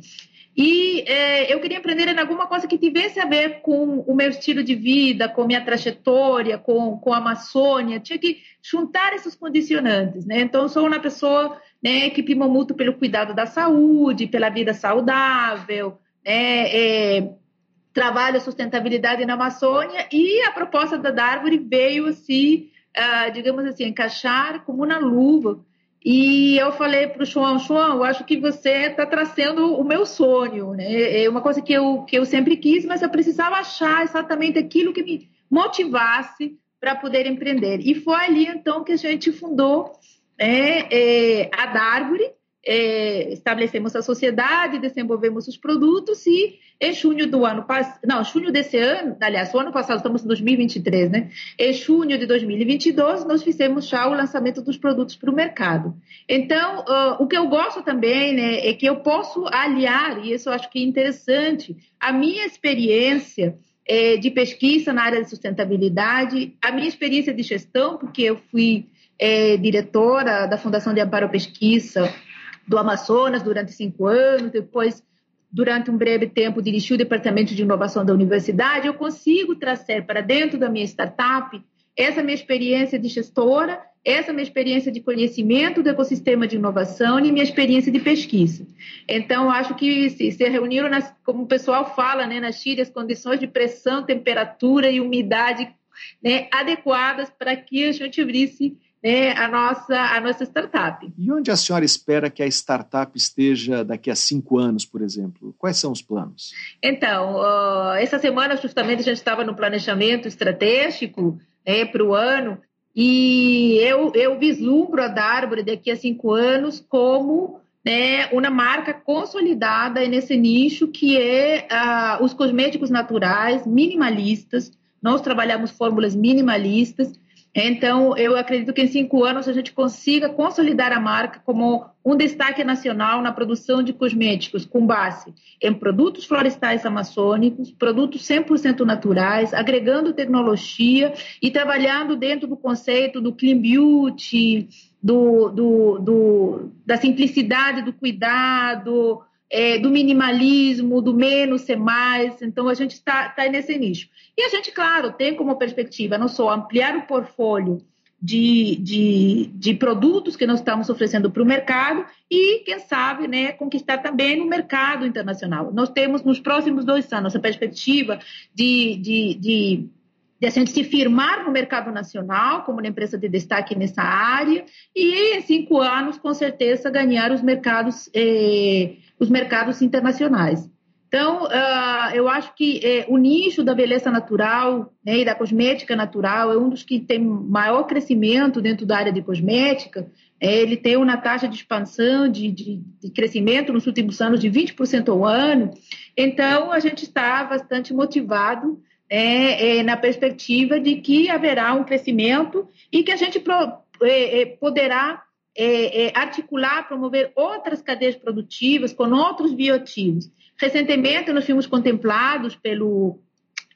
E é, eu queria empreender em alguma coisa que tivesse a ver com o meu estilo de vida, com minha trajetória, com, com a Amazônia. Tinha que juntar esses condicionantes, né? Então, sou uma pessoa né, que prima muito pelo cuidado da saúde, pela vida saudável, né? É, trabalho sustentabilidade na Amazônia e a proposta da Darwin veio assim, uh, digamos assim, encaixar como uma luva. E eu falei para o João, João, eu acho que você está trazendo o meu sonho, né? É uma coisa que eu, que eu sempre quis, mas eu precisava achar exatamente aquilo que me motivasse para poder empreender. E foi ali, então, que a gente fundou né, é, a Darwin, é, estabelecemos a sociedade, desenvolvemos os produtos e em junho do ano passado, não, junho desse ano, aliás, o ano passado, estamos em 2023, né? Em junho de 2022, nós fizemos já o lançamento dos produtos para o mercado. Então, uh, o que eu gosto também, né, é que eu posso aliar, e isso eu acho que é interessante, a minha experiência é, de pesquisa na área de sustentabilidade, a minha experiência de gestão, porque eu fui é, diretora da Fundação de Amparo Pesquisa do Amazonas durante cinco anos, depois, durante um breve tempo, dirigi o departamento de inovação da universidade, eu consigo trazer para dentro da minha startup essa minha experiência de gestora, essa minha experiência de conhecimento do ecossistema de inovação e minha experiência de pesquisa. Então, acho que se, se reuniram, nas, como o pessoal fala, né, nas Chile, as condições de pressão, temperatura e umidade né, adequadas para que a gente abrisse né, a, nossa, a nossa startup. E onde a senhora espera que a startup esteja daqui a cinco anos, por exemplo? Quais são os planos? Então, uh, essa semana justamente a gente estava no planejamento estratégico né, para o ano e eu, eu vislumbro a Darbore daqui a cinco anos como né, uma marca consolidada nesse nicho que é uh, os cosméticos naturais minimalistas. Nós trabalhamos fórmulas minimalistas então, eu acredito que em cinco anos a gente consiga consolidar a marca como um destaque nacional na produção de cosméticos com base em produtos florestais amazônicos, produtos 100% naturais, agregando tecnologia e trabalhando dentro do conceito do clean beauty, do, do, do da simplicidade do cuidado, é, do minimalismo, do menos ser mais. Então, a gente está tá nesse nicho. E a gente, claro, tem como perspectiva não só ampliar o portfólio de, de, de produtos que nós estamos oferecendo para o mercado e, quem sabe, né, conquistar também no mercado internacional. Nós temos nos próximos dois anos a perspectiva de, de, de de a gente se firmar no mercado nacional como uma empresa de destaque nessa área e em cinco anos com certeza ganhar os mercados eh, os mercados internacionais. Então, uh, eu acho que é, o nicho da beleza natural né, e da cosmética natural é um dos que tem maior crescimento dentro da área de cosmética. É, ele tem uma taxa de expansão, de, de, de crescimento nos últimos anos de 20% ao ano. Então, a gente está bastante motivado é, é, na perspectiva de que haverá um crescimento e que a gente pro, é, é, poderá é, articular, promover outras cadeias produtivas com outros bioativos. Recentemente, nós fomos contemplados pelo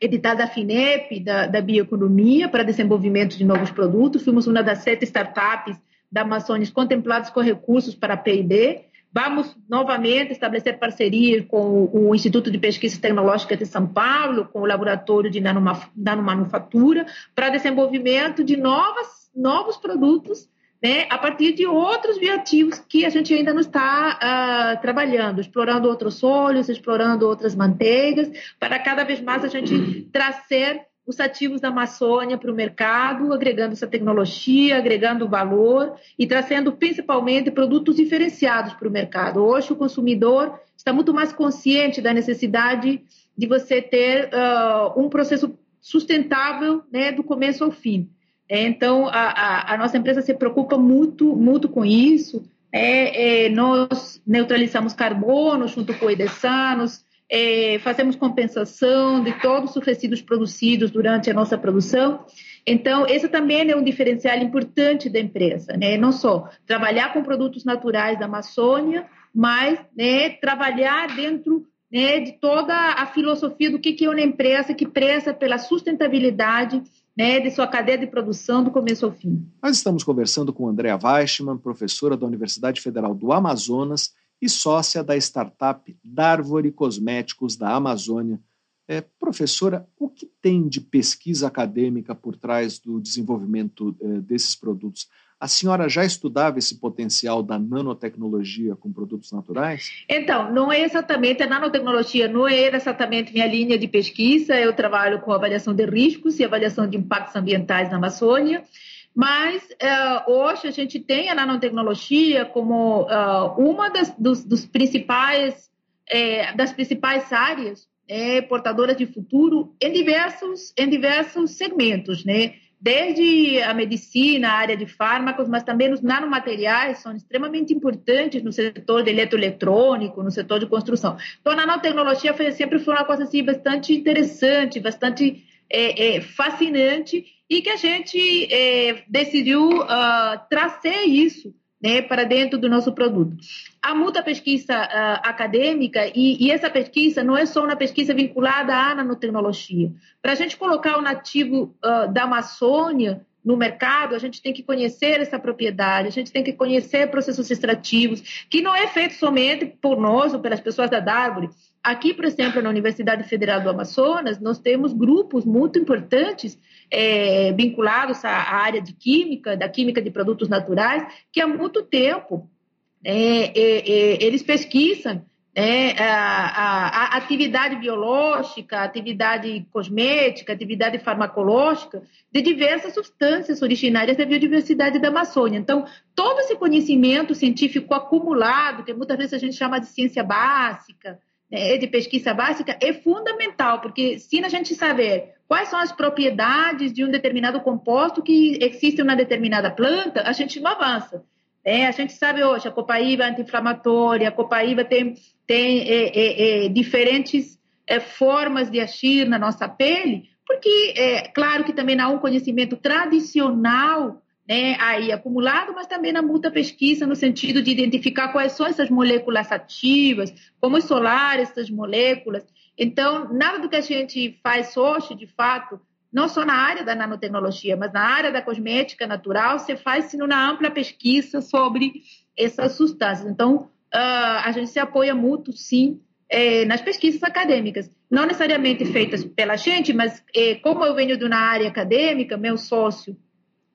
edital da FINEP, da, da bioeconomia, para desenvolvimento de novos produtos. Fomos uma das sete startups da Amazônia contempladas com recursos para a P&D. Vamos novamente estabelecer parcerias com o Instituto de Pesquisa Tecnológica de São Paulo, com o Laboratório de Nanomanufatura, para desenvolvimento de novas, novos produtos né, a partir de outros bioativos que a gente ainda não está uh, trabalhando, explorando outros óleos, explorando outras manteigas, para cada vez mais a gente trazer os ativos da Amazônia para o mercado, agregando essa tecnologia, agregando valor e trazendo principalmente produtos diferenciados para o mercado. Hoje o consumidor está muito mais consciente da necessidade de você ter uh, um processo sustentável né, do começo ao fim. É, então, a, a, a, nossa empresa se preocupa muito, muito com isso. É, é, nós neutralizamos carbono junto com Edesanos, é, fazemos compensação de todos os resíduos produzidos durante a nossa produção. Então, esse também é um diferencial importante da empresa, né? não só trabalhar com produtos naturais da Amazônia, mas né, trabalhar dentro né, de toda a filosofia do que é uma empresa que preza pela sustentabilidade né, de sua cadeia de produção do começo ao fim. Nós estamos conversando com Andréa Weichmann, professora da Universidade Federal do Amazonas e sócia da startup Darvore Cosméticos da Amazônia. É, professora, o que tem de pesquisa acadêmica por trás do desenvolvimento é, desses produtos? A senhora já estudava esse potencial da nanotecnologia com produtos naturais? Então, não é exatamente, a nanotecnologia não é exatamente minha linha de pesquisa, eu trabalho com avaliação de riscos e avaliação de impactos ambientais na Amazônia, mas uh, hoje a gente tem a nanotecnologia como uh, uma das dos, dos principais, é, das principais áreas é, portadoras de futuro em diversos, em diversos segmentos, né? Desde a medicina, a área de fármacos, mas também os nanomateriais são extremamente importantes no setor de eletroeletrônico, no setor de construção. Então, a nanotecnologia foi, sempre foi uma coisa assim, bastante interessante, bastante é, é, fascinante e que a gente é, decidiu uh, trazer isso né, para dentro do nosso produto. Há muita pesquisa uh, acadêmica e, e, essa pesquisa não é só uma pesquisa vinculada à nanotecnologia. Para a gente colocar o nativo uh, da Amazônia no mercado, a gente tem que conhecer essa propriedade, a gente tem que conhecer processos extrativos, que não é feito somente por nós ou pelas pessoas da Dárvore. Aqui, por exemplo, na Universidade Federal do Amazonas, nós temos grupos muito importantes é, vinculados à área de química, da química de produtos naturais, que há muito tempo é, é, é eles pesquisam né, a, a, a, atividade biológica, a atividade cosmética, a atividade farmacológica de diversas substâncias originárias da biodiversidade da Amazônia. Então, todo esse conhecimento científico acumulado, que muitas vezes a gente chama de ciência básica, né, de pesquisa básica, é fundamental, porque se a gente saber quais são as propriedades de um determinado composto que existe em uma determinada planta, a gente não avança. É, a gente sabe hoje, a copaíba é anti-inflamatória, a copaíba tem, tem é, é, é, diferentes é, formas de agir na nossa pele, porque, é claro que também há um conhecimento tradicional né, aí acumulado, mas também na muita pesquisa no sentido de identificar quais são essas moléculas ativas, como isolar essas moléculas. Então, nada do que a gente faz hoje, de fato, não só na área da nanotecnologia, mas na área da cosmética natural, você faz uma ampla pesquisa sobre essas substâncias. Então, uh, a gente se apoia muito, sim, é, nas pesquisas acadêmicas. Não necessariamente feitas pela gente, mas é, como eu venho de uma área acadêmica, meu sócio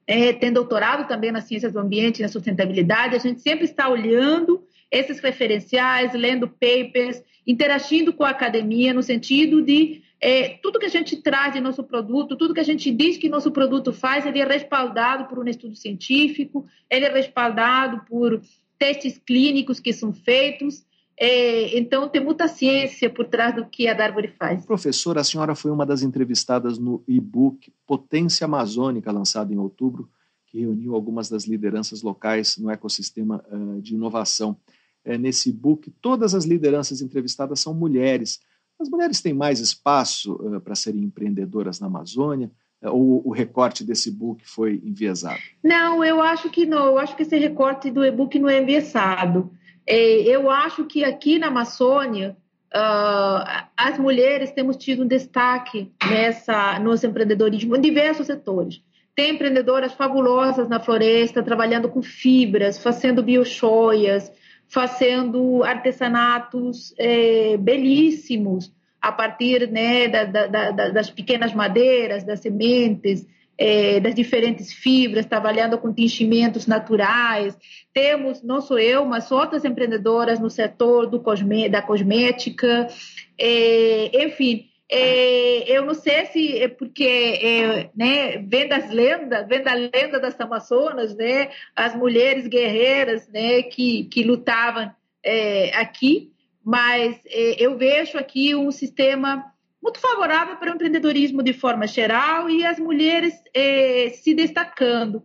é, tem doutorado também nas ciências do ambiente e na sustentabilidade, a gente sempre está olhando esses referenciais, lendo papers, interagindo com a academia no sentido de é, tudo que a gente traz de nosso produto, tudo que a gente diz que nosso produto faz, ele é respaldado por um estudo científico, ele é respaldado por testes clínicos que são feitos. É, então, tem muita ciência por trás do que a Darwin faz. Professora, a senhora foi uma das entrevistadas no e-book Potência Amazônica, lançado em outubro, que reuniu algumas das lideranças locais no ecossistema uh, de inovação. É, nesse e-book, todas as lideranças entrevistadas são mulheres. As mulheres têm mais espaço uh, para serem empreendedoras na Amazônia? Uh, ou o recorte desse e-book foi enviesado? Não, eu acho que não. Eu acho que esse recorte do e-book não é enviesado. É, eu acho que aqui na Amazônia, uh, as mulheres temos tido um destaque nessa, no empreendedorismo em diversos setores. Tem empreendedoras fabulosas na floresta, trabalhando com fibras, fazendo biochoias, fazendo artesanatos é, belíssimos a partir né, da, da, da, das pequenas madeiras, das sementes, é, das diferentes fibras, trabalhando com tingimentos naturais. Temos, não sou eu, mas outras empreendedoras no setor do cosme, da cosmética. É, enfim, é, eu não sei se é porque é, né, vem das lendas, vem da lenda das Amazonas, né, as mulheres guerreiras né, que, que lutavam é, aqui, mas é, eu vejo aqui um sistema muito favorável para o empreendedorismo de forma geral e as mulheres é, se destacando.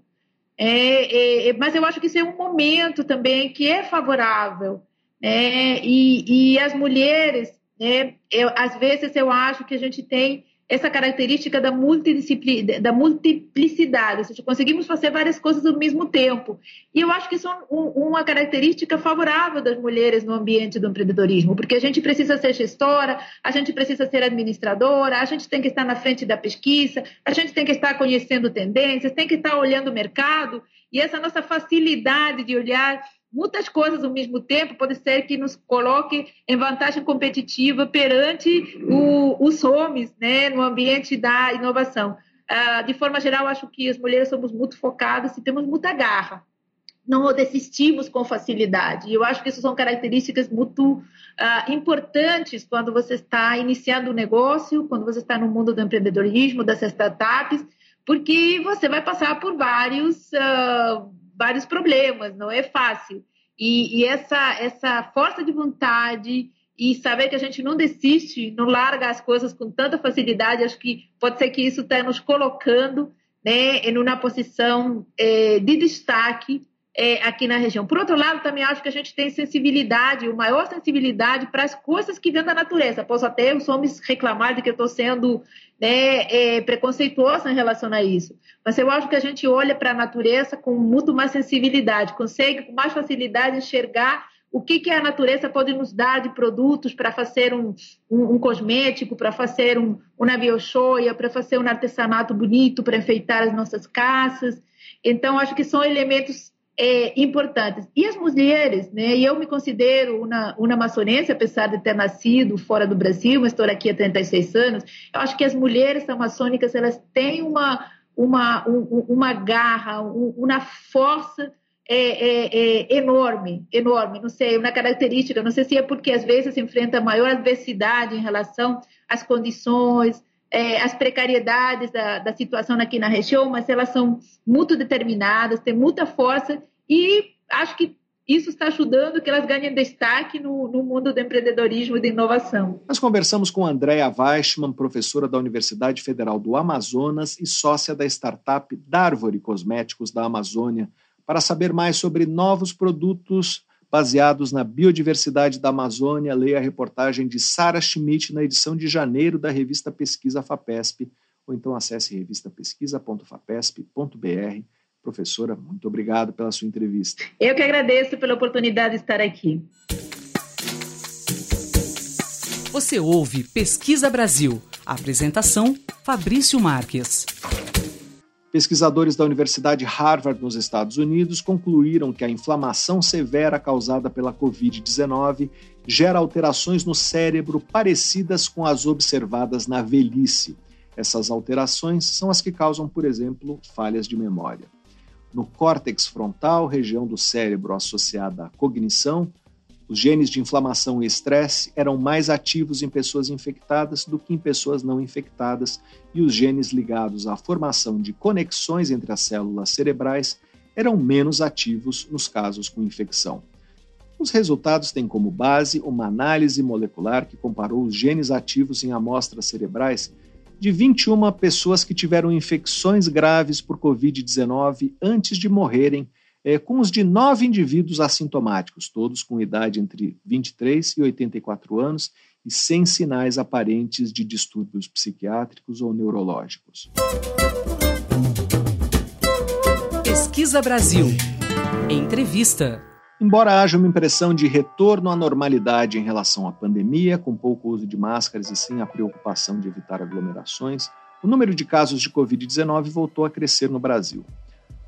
É, mas eu acho que isso é um momento também que é favorável. Né? E, e as mulheres, né, eu, às vezes eu acho que a gente tem essa característica da, da multiplicidade, ou seja, conseguimos fazer várias coisas ao mesmo tempo. E eu acho que isso é um, uma característica favorável das mulheres no ambiente do empreendedorismo, porque a gente precisa ser gestora, a gente precisa ser administradora, a gente tem que estar na frente da pesquisa, a gente tem que estar conhecendo tendências, tem que estar olhando o mercado, e essa nossa facilidade de olhar muitas coisas ao mesmo tempo pode ser que nos coloque em vantagem competitiva perante o, os homens né, no ambiente da inovação. Uh, de forma geral, acho que as mulheres somos muito focadas e temos muita garra. Não desistimos com facilidade. E eu acho que isso são características muito uh, importantes quando você está iniciando um negócio, quando você está no mundo do empreendedorismo, das startups, porque você vai passar por vários uh, vários problemas, não é fácil. E, e, essa, essa força de vontade e saber que a gente não desiste, não larga as coisas com tanta facilidade, acho que pode ser que isso está nos colocando né, em uma posição é, de destaque é, aqui na região. Por outro lado, também acho que a gente tem sensibilidade, uma maior sensibilidade para as coisas que vêm da natureza. Posso até os homens reclamar de que eu estou sendo né, é, preconceituosa em relação a isso. Mas eu acho que a gente olha para a natureza com muito mais sensibilidade, consegue com mais facilidade enxergar o que, que a natureza pode nos dar de produtos para fazer um, um, um cosmético, para fazer um, uma biochoia, para fazer um artesanato bonito, para enfeitar as nossas casas. Então, acho que são elementos é, importantes. E as mulheres, né? E eu me considero uma, uma amazonense, apesar de ter nascido fora do Brasil, mas estou aqui há 36 anos. Eu acho que as mulheres amazônicas elas têm uma uma uma garra, uma força é, é, é, enorme, enorme. Não sei, uma característica. Não sei se é porque às vezes enfrenta maior adversidade em relação às condições, é, as precariedades da, da situação aqui na região, mas elas são muito determinadas, têm muita força e acho que isso está ajudando que elas ganhem destaque no, no mundo do empreendedorismo e da inovação. Nós conversamos com Andréa Weichmann, professora da Universidade Federal do Amazonas e sócia da startup Darvore Cosméticos da Amazônia, para saber mais sobre novos produtos baseados na biodiversidade da Amazônia, leia a reportagem de Sara Schmidt na edição de janeiro da revista Pesquisa FAPESP, ou então acesse revistapesquisa.fapesp.br. Professora, muito obrigado pela sua entrevista. Eu que agradeço pela oportunidade de estar aqui. Você ouve Pesquisa Brasil. apresentação: Fabrício Marques. Pesquisadores da Universidade Harvard, nos Estados Unidos, concluíram que a inflamação severa causada pela Covid-19 gera alterações no cérebro parecidas com as observadas na velhice. Essas alterações são as que causam, por exemplo, falhas de memória. No córtex frontal, região do cérebro associada à cognição, os genes de inflamação e estresse eram mais ativos em pessoas infectadas do que em pessoas não infectadas, e os genes ligados à formação de conexões entre as células cerebrais eram menos ativos nos casos com infecção. Os resultados têm como base uma análise molecular que comparou os genes ativos em amostras cerebrais de 21 pessoas que tiveram infecções graves por Covid-19 antes de morrerem, é, com os de nove indivíduos assintomáticos, todos com idade entre 23 e 84 anos e sem sinais aparentes de distúrbios psiquiátricos ou neurológicos. Pesquisa Brasil. Entrevista. Embora haja uma impressão de retorno à normalidade em relação à pandemia, com pouco uso de máscaras e sem a preocupação de evitar aglomerações, o número de casos de Covid-19 voltou a crescer no Brasil.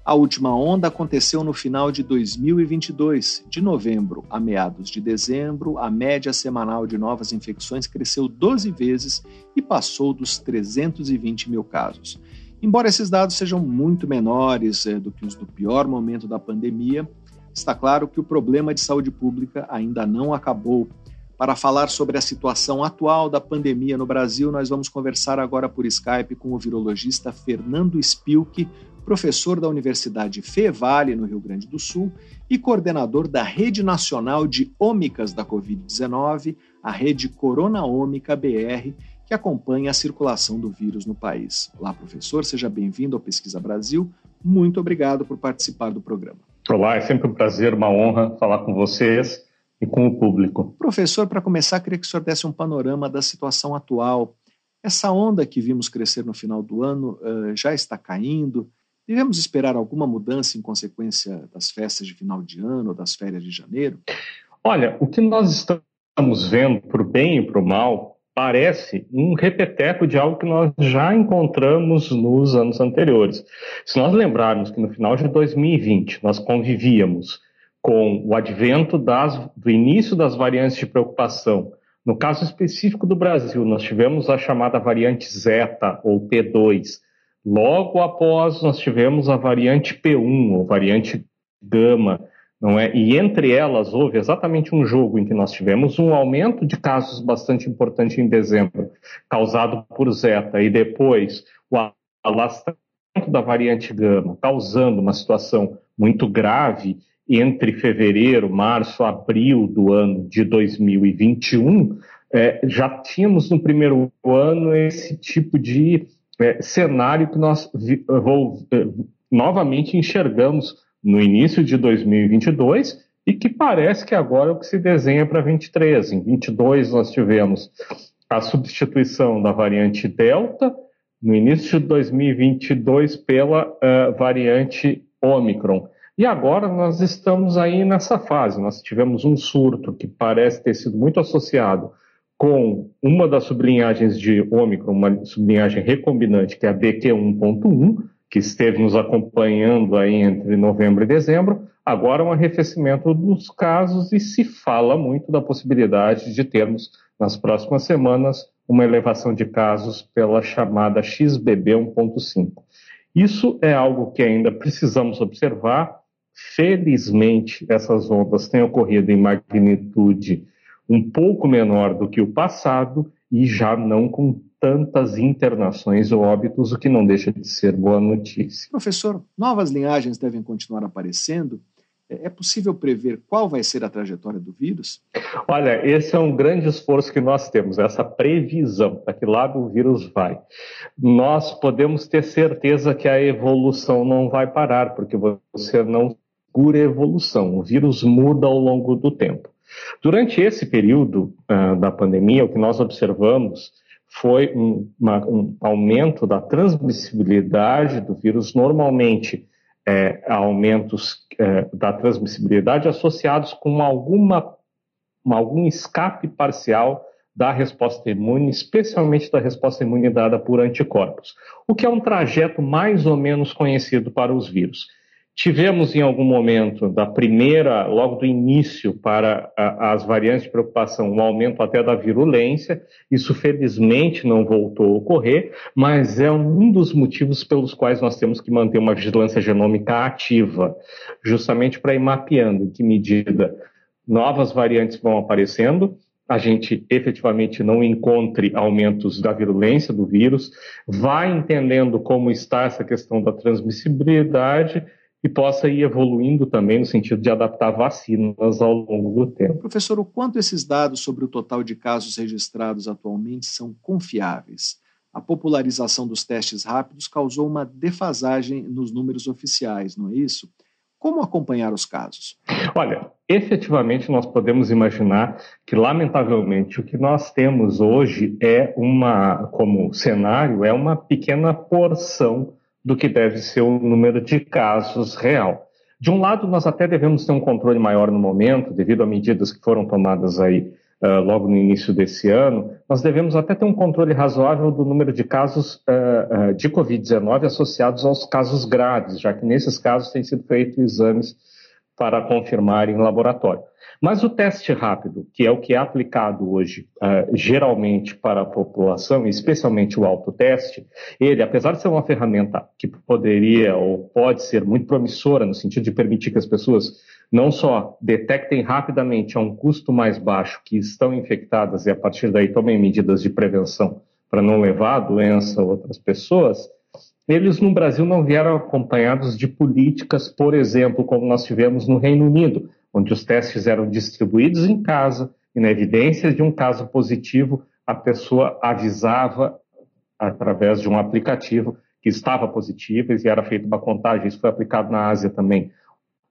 A última onda aconteceu no final de 2022. De novembro a meados de dezembro, a média semanal de novas infecções cresceu 12 vezes e passou dos 320 mil casos. Embora esses dados sejam muito menores é, do que os do pior momento da pandemia, está claro que o problema de saúde pública ainda não acabou. Para falar sobre a situação atual da pandemia no Brasil, nós vamos conversar agora por Skype com o virologista Fernando Spilk, professor da Universidade Fevale, no Rio Grande do Sul, e coordenador da Rede Nacional de Ômicas da Covid-19, a Rede Corona Ômica BR, que acompanha a circulação do vírus no país. Olá, professor, seja bem-vindo ao Pesquisa Brasil. Muito obrigado por participar do programa. Olá, é sempre um prazer, uma honra falar com vocês e com o público. Professor, para começar, queria que o senhor desse um panorama da situação atual. Essa onda que vimos crescer no final do ano uh, já está caindo? Devemos esperar alguma mudança em consequência das festas de final de ano ou das férias de janeiro? Olha, o que nós estamos vendo, por bem e por mal, parece um repeteco de algo que nós já encontramos nos anos anteriores. Se nós lembrarmos que no final de 2020 nós convivíamos com o advento das, do início das variantes de preocupação, no caso específico do Brasil, nós tivemos a chamada variante Zeta ou P2. Logo após, nós tivemos a variante P1 ou variante Gama não é? E entre elas houve exatamente um jogo em que nós tivemos um aumento de casos bastante importante em dezembro, causado por Zeta, e depois o alastramento da variante Gama, causando uma situação muito grave entre fevereiro, março, abril do ano de 2021, é, já tínhamos no primeiro ano esse tipo de é, cenário que nós vi, vou, é, novamente enxergamos no início de 2022 e que parece que agora é o que se desenha para 23. Em 22 nós tivemos a substituição da variante Delta, no início de 2022 pela uh, variante Omicron. E agora nós estamos aí nessa fase. Nós tivemos um surto que parece ter sido muito associado com uma das sublinhagens de Omicron, uma sublinhagem recombinante, que é a BQ1.1, que esteve nos acompanhando aí entre novembro e dezembro, agora um arrefecimento dos casos e se fala muito da possibilidade de termos nas próximas semanas uma elevação de casos pela chamada XBB 1.5. Isso é algo que ainda precisamos observar. Felizmente, essas ondas têm ocorrido em magnitude um pouco menor do que o passado e já não com tantas internações ou óbitos, o que não deixa de ser boa notícia. Professor, novas linhagens devem continuar aparecendo. É, é possível prever qual vai ser a trajetória do vírus? Olha, esse é um grande esforço que nós temos, essa previsão para que lado o vírus vai. Nós podemos ter certeza que a evolução não vai parar, porque você não cura evolução. O vírus muda ao longo do tempo. Durante esse período uh, da pandemia, o que nós observamos foi um, uma, um aumento da transmissibilidade do vírus, normalmente é, aumentos é, da transmissibilidade associados com alguma, algum escape parcial da resposta imune, especialmente da resposta imune dada por anticorpos, o que é um trajeto mais ou menos conhecido para os vírus. Tivemos em algum momento da primeira, logo do início, para as variantes de preocupação, um aumento até da virulência. Isso felizmente não voltou a ocorrer, mas é um dos motivos pelos quais nós temos que manter uma vigilância genômica ativa, justamente para ir mapeando em que medida novas variantes vão aparecendo, a gente efetivamente não encontre aumentos da virulência do vírus, vai entendendo como está essa questão da transmissibilidade e possa ir evoluindo também no sentido de adaptar vacinas ao longo do tempo. Professor, o quanto esses dados sobre o total de casos registrados atualmente são confiáveis? A popularização dos testes rápidos causou uma defasagem nos números oficiais, não é isso? Como acompanhar os casos? Olha, efetivamente nós podemos imaginar que, lamentavelmente, o que nós temos hoje é uma, como cenário, é uma pequena porção do que deve ser o número de casos real. De um lado, nós até devemos ter um controle maior no momento, devido a medidas que foram tomadas aí uh, logo no início desse ano, nós devemos até ter um controle razoável do número de casos uh, uh, de Covid-19 associados aos casos graves, já que nesses casos têm sido feitos exames para confirmar em laboratório. Mas o teste rápido, que é o que é aplicado hoje uh, geralmente para a população, especialmente o autoteste, ele, apesar de ser uma ferramenta que poderia ou pode ser muito promissora no sentido de permitir que as pessoas não só detectem rapidamente a um custo mais baixo que estão infectadas e a partir daí tomem medidas de prevenção para não levar a doença a outras pessoas, eles no Brasil não vieram acompanhados de políticas, por exemplo, como nós tivemos no Reino Unido, onde os testes eram distribuídos em casa e na evidência de um caso positivo, a pessoa avisava através de um aplicativo que estava positivo e era feita uma contagem. Isso foi aplicado na Ásia também.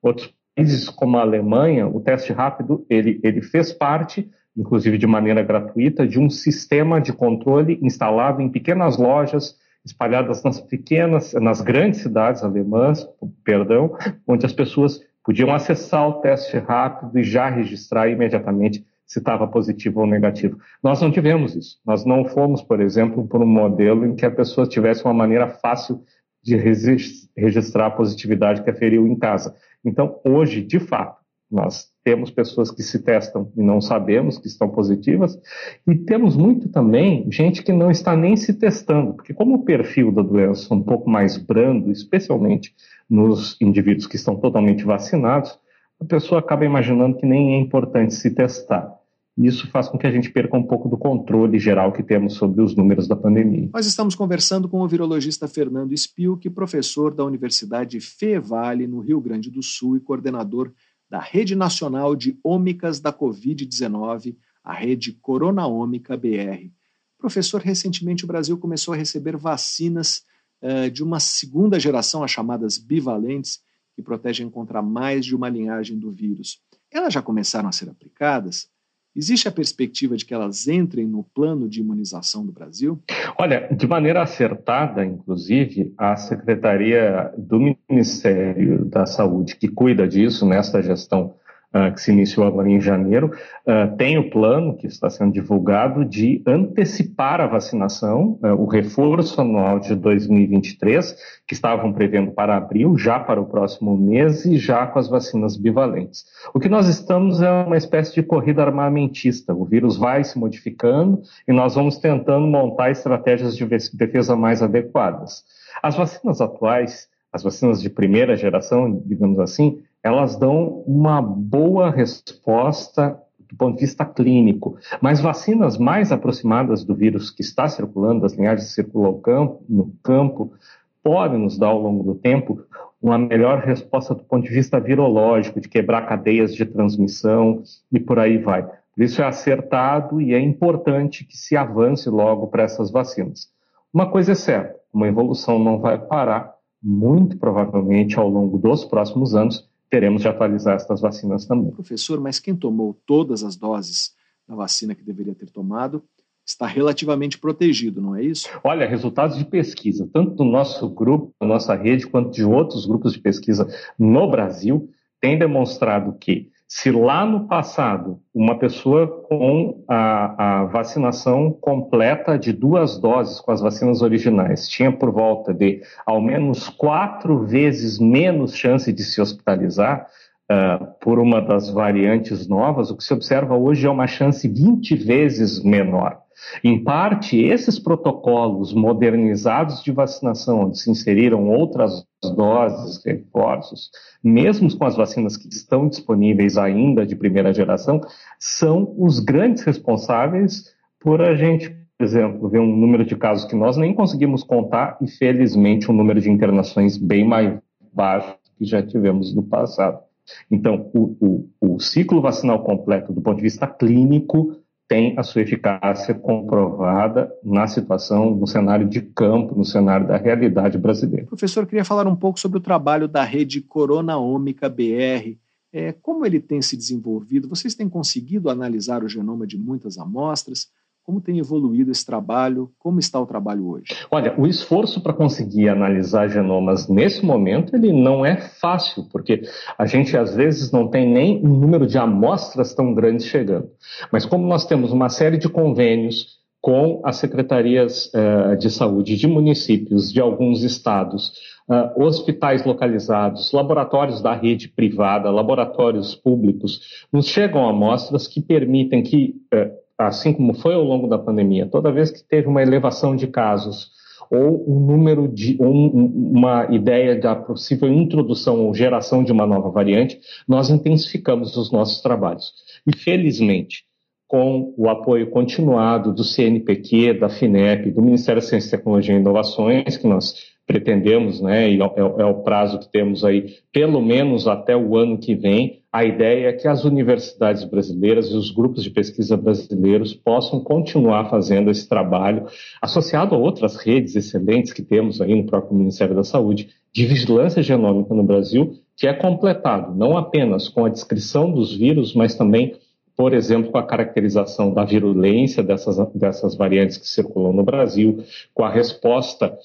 Outros países como a Alemanha, o teste rápido ele, ele fez parte, inclusive de maneira gratuita, de um sistema de controle instalado em pequenas lojas espalhadas nas pequenas, nas grandes cidades alemãs, perdão, onde as pessoas podiam acessar o teste rápido e já registrar imediatamente se estava positivo ou negativo. Nós não tivemos isso. Nós não fomos, por exemplo, por um modelo em que a pessoa tivesse uma maneira fácil de registrar a positividade que aferiu em casa. Então, hoje, de fato, nós temos pessoas que se testam e não sabemos que estão positivas, e temos muito também gente que não está nem se testando, porque como o perfil da doença é um pouco mais brando, especialmente nos indivíduos que estão totalmente vacinados, a pessoa acaba imaginando que nem é importante se testar. Isso faz com que a gente perca um pouco do controle geral que temos sobre os números da pandemia. Nós estamos conversando com o virologista Fernando Spilk, professor da Universidade Fevale, no Rio Grande do Sul, e coordenador da Rede Nacional de Ômicas da Covid-19, a rede Corona Ômica BR. Professor, recentemente o Brasil começou a receber vacinas uh, de uma segunda geração, as chamadas bivalentes, que protegem contra mais de uma linhagem do vírus. Elas já começaram a ser aplicadas? Existe a perspectiva de que elas entrem no plano de imunização do Brasil? Olha, de maneira acertada, inclusive, a Secretaria do Ministério da Saúde, que cuida disso nesta gestão uh, que se iniciou agora em janeiro, uh, tem o plano que está sendo divulgado de antecipar a vacinação, uh, o reforço anual de 2023, que estavam prevendo para abril, já para o próximo mês e já com as vacinas bivalentes. O que nós estamos é uma espécie de corrida armamentista. O vírus vai se modificando e nós vamos tentando montar estratégias de defesa mais adequadas. As vacinas atuais, as vacinas de primeira geração, digamos assim, elas dão uma boa resposta do ponto de vista clínico. Mas vacinas mais aproximadas do vírus que está circulando, das linhagens que circulam no campo, podem nos dar ao longo do tempo uma melhor resposta do ponto de vista virológico, de quebrar cadeias de transmissão e por aí vai. Por isso é acertado e é importante que se avance logo para essas vacinas. Uma coisa é certa, uma evolução não vai parar, muito provavelmente ao longo dos próximos anos, teremos de atualizar essas vacinas também. Professor, mas quem tomou todas as doses da vacina que deveria ter tomado está relativamente protegido, não é isso? Olha, resultados de pesquisa, tanto do nosso grupo, da nossa rede, quanto de outros grupos de pesquisa no Brasil, têm demonstrado que se lá no passado uma pessoa com a, a, vacinação completa de duas doses com as vacinas originais tinha por volta de ao menos quatro vezes menos chance de se hospitalizar uh, por uma das variantes novas, o que se observa hoje é uma chance 20 vezes menor. Em parte, esses protocolos modernizados de vacinação, onde se inseriram outras doses, reforços, mesmo com as vacinas que estão disponíveis ainda de primeira geração, são os grandes responsáveis por a gente, por exemplo, ver um número de casos que nós nem conseguimos contar e, felizmente, um número de internações bem mais baixo que já tivemos no passado. Então, o, o, o ciclo vacinal completo, do ponto de vista clínico, tem a sua eficácia comprovada na situação, no cenário de campo, no cenário da realidade brasileira. Professor, queria falar um pouco sobre o trabalho da rede Corona Ômica BR. É, como ele tem se desenvolvido? Vocês têm conseguido analisar o genoma de muitas amostras? Como tem evoluído esse trabalho? Como está o trabalho hoje? Olha, o esforço para conseguir analisar genomas nesse momento ele não é fácil, porque a gente às vezes não tem nem um número de amostras tão grandes chegando. Mas como nós temos uma série de convênios com as secretarias uh, de saúde de municípios, de alguns estados, uh, hospitais localizados, laboratórios da rede privada, laboratórios públicos, nos chegam amostras que permitem que uh, assim como foi ao longo da pandemia, toda vez que teve uma elevação de casos ou um número de um, uma ideia da possível introdução ou geração de uma nova variante, nós intensificamos os nossos trabalhos. E felizmente, com o apoio continuado do CNPq, da FINEP, do Ministério da Ciência, Tecnologia e Inovações, que nós pretendemos, né, e é, é, o prazo que temos aí, pelo menos até o ano que vem, a ideia é que as universidades brasileiras e os grupos de pesquisa brasileiros possam continuar fazendo esse trabalho, associado a outras redes excelentes que temos aí no próprio Ministério da Saúde, de vigilância genômica no Brasil, que é completado não apenas com a descrição dos vírus, mas também por exemplo, com a caracterização da virulência dessas, dessas variantes que circulam no Brasil, com a resposta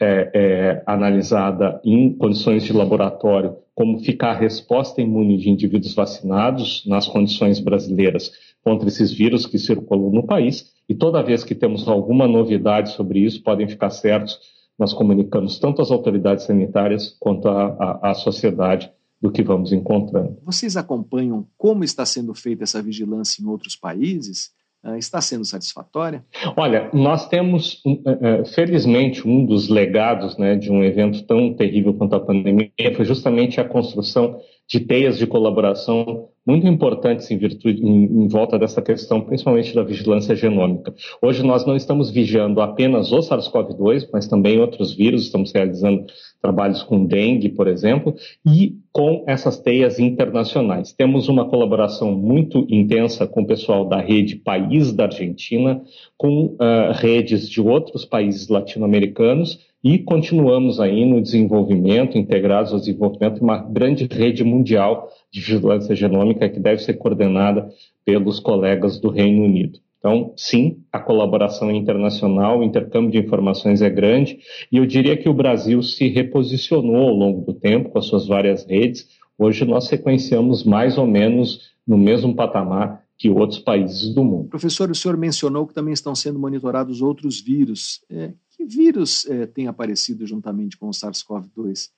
é, é, analisada em condições de laboratório, como fica a resposta imune de indivíduos vacinados nas condições brasileiras contra esses vírus que circulam no país. E toda vez que temos alguma novidade sobre isso, podem ficar certos, nós comunicamos tanto às autoridades sanitárias quanto à sociedade do que vamos encontrando. Vocês acompanham como está sendo feita essa vigilância em outros países? Ah, está sendo satisfatória? Olha, nós temos, é, é, felizmente, um dos legados né, de um evento tão terrível quanto a pandemia foi justamente a construção de teias de colaboração muito importantes em, virtude, em, em, volta dessa questão, principalmente da vigilância genômica. Hoje nós não estamos vigiando apenas o SARS-CoV-2, mas também outros vírus, estamos realizando trabalhos com dengue, por exemplo, e com essas teias internacionais. Temos uma colaboração muito intensa com o pessoal da rede País da Argentina, com uh, redes de outros países latino-americanos e continuamos aí no desenvolvimento, integrados ao desenvolvimento de uma grande rede mundial de vigilância genômica que deve ser coordenada pelos colegas do Reino Unido. Então, sim, a colaboração internacional, o intercâmbio de informações é grande, e eu diria que o Brasil se reposicionou ao longo do tempo com as suas várias redes. Hoje nós sequenciamos mais ou menos no mesmo patamar que outros países do mundo. Professor, o senhor mencionou que também estão sendo monitorados outros vírus. É, vírus é, tem aparecido juntamente com o SARS-CoV-2?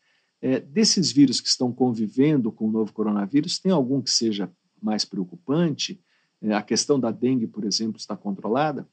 É, desses vírus que estão convivendo com o novo coronavírus, tem algum que seja mais preocupante? É, a questão da dengue, por exemplo, está controlada?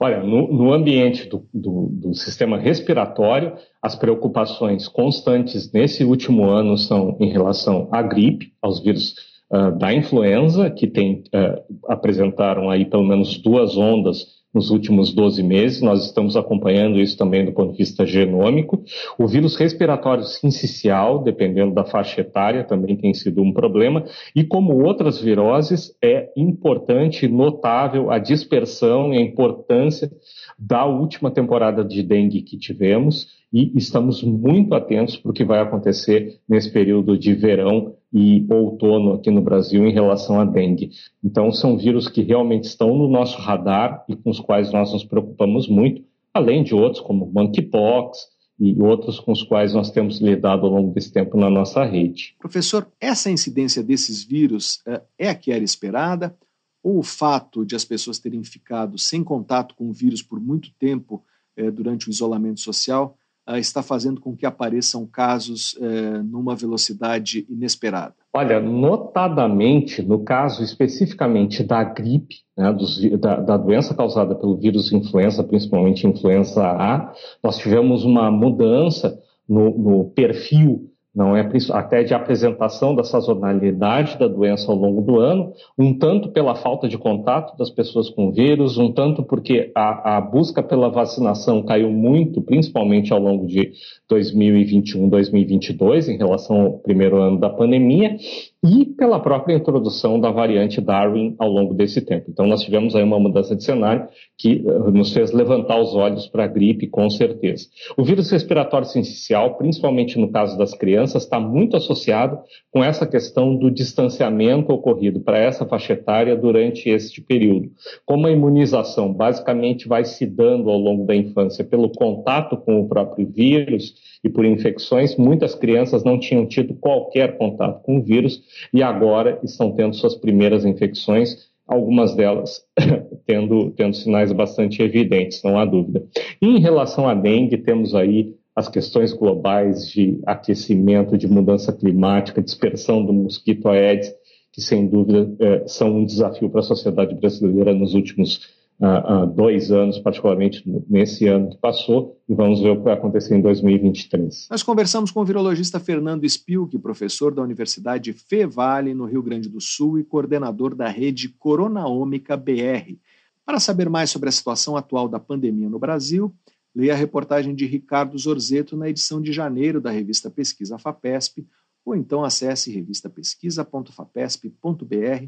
Olha, no, no ambiente do, do, do, sistema respiratório, as preocupações constantes nesse último ano são em relação à gripe, aos vírus uh, da influenza, que tem, uh, apresentaram aí pelo menos duas ondas nos últimos 12 meses, nós estamos acompanhando isso também do ponto de vista genômico. O vírus respiratório sincicial, dependendo da faixa etária, também tem sido um problema. E como outras viroses, é importante, notável a dispersão e a importância da última temporada de dengue que tivemos e estamos muito atentos para o que vai acontecer nesse período de verão e outono aqui no Brasil em relação à dengue. Então, são vírus que realmente estão no nosso radar e com os quais nós nos preocupamos muito, além de outros como monkeypox e outros com os quais nós temos lidado ao longo desse tempo na nossa rede. Professor, essa incidência desses vírus eh, é a que era esperada? Ou o fato de as pessoas terem ficado sem contato com o vírus por muito tempo eh, durante o isolamento social está fazendo com que apareçam casos eh, numa velocidade inesperada? Olha, notadamente, no caso especificamente da gripe, né, dos, da, da, doença causada pelo vírus influenza, principalmente influenza A, nós tivemos uma mudança no, no perfil não é até de apresentação da sazonalidade da doença ao longo do ano, um tanto pela falta de contato das pessoas com vírus, um tanto porque a, a busca pela vacinação caiu muito, principalmente ao longo de 2021, 2022, em relação ao primeiro ano da pandemia, e pela própria introdução da variante Darwin ao longo desse tempo. Então, nós tivemos aí uma mudança de cenário que uh, nos fez levantar os olhos para a gripe, com certeza. O vírus respiratório sincicial, principalmente no caso das crianças, está muito associado com essa questão do distanciamento ocorrido para essa faixa etária durante este período. Como a imunização basicamente vai se dando ao longo da infância pelo contato com o próprio vírus e por infecções, muitas crianças não tinham tido qualquer contato com o vírus e agora estão tendo suas primeiras infecções, algumas delas [LAUGHS] tendo, tendo sinais bastante evidentes, não há dúvida. E em relação à dengue, temos aí as questões globais de aquecimento, de mudança climática, dispersão do mosquito Aedes, que sem dúvida é, são um desafio para a sociedade brasileira nos últimos uh, dois anos, particularmente nesse ano que passou, e vamos ver o que vai acontecer em 2023. Nós conversamos com o virologista Fernando Spilk, professor da Universidade Fevale, no Rio Grande do Sul, e coordenador da rede Coronaômica BR. Para saber mais sobre a situação atual da pandemia no Brasil, leia a reportagem de Ricardo Zorzeto na edição de janeiro da revista Pesquisa FAPESP, ou então acesse revistapesquisa.fapesp.br.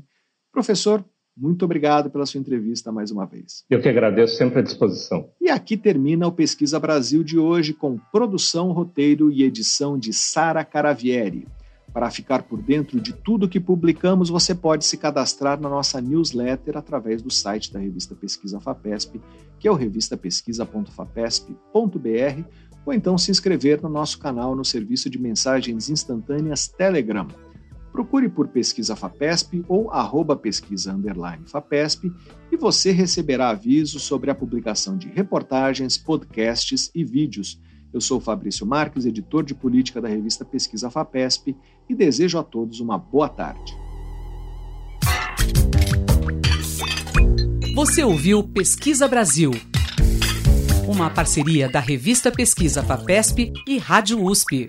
Professor, muito obrigado pela sua entrevista mais uma vez. Eu que agradeço, sempre à disposição. E aqui termina o Pesquisa Brasil de hoje com produção, roteiro e edição de Sara Caravieri. Para ficar por dentro de tudo que publicamos, você pode se cadastrar na nossa newsletter através do site da revista Pesquisa FAPESP, que é o revistapesquisa.fapesp.br, ou então se inscrever no nosso canal no serviço de mensagens instantâneas Telegram. Procure por Pesquisa FAPESP ou arroba pesquisa FAPESP e você receberá avisos sobre a publicação de reportagens, podcasts e vídeos. Eu sou Fabrício Marques, editor de política da revista Pesquisa FAPESP e desejo a todos uma boa tarde. Você ouviu Pesquisa Brasil, uma parceria da revista Pesquisa FAPESP e Rádio USP.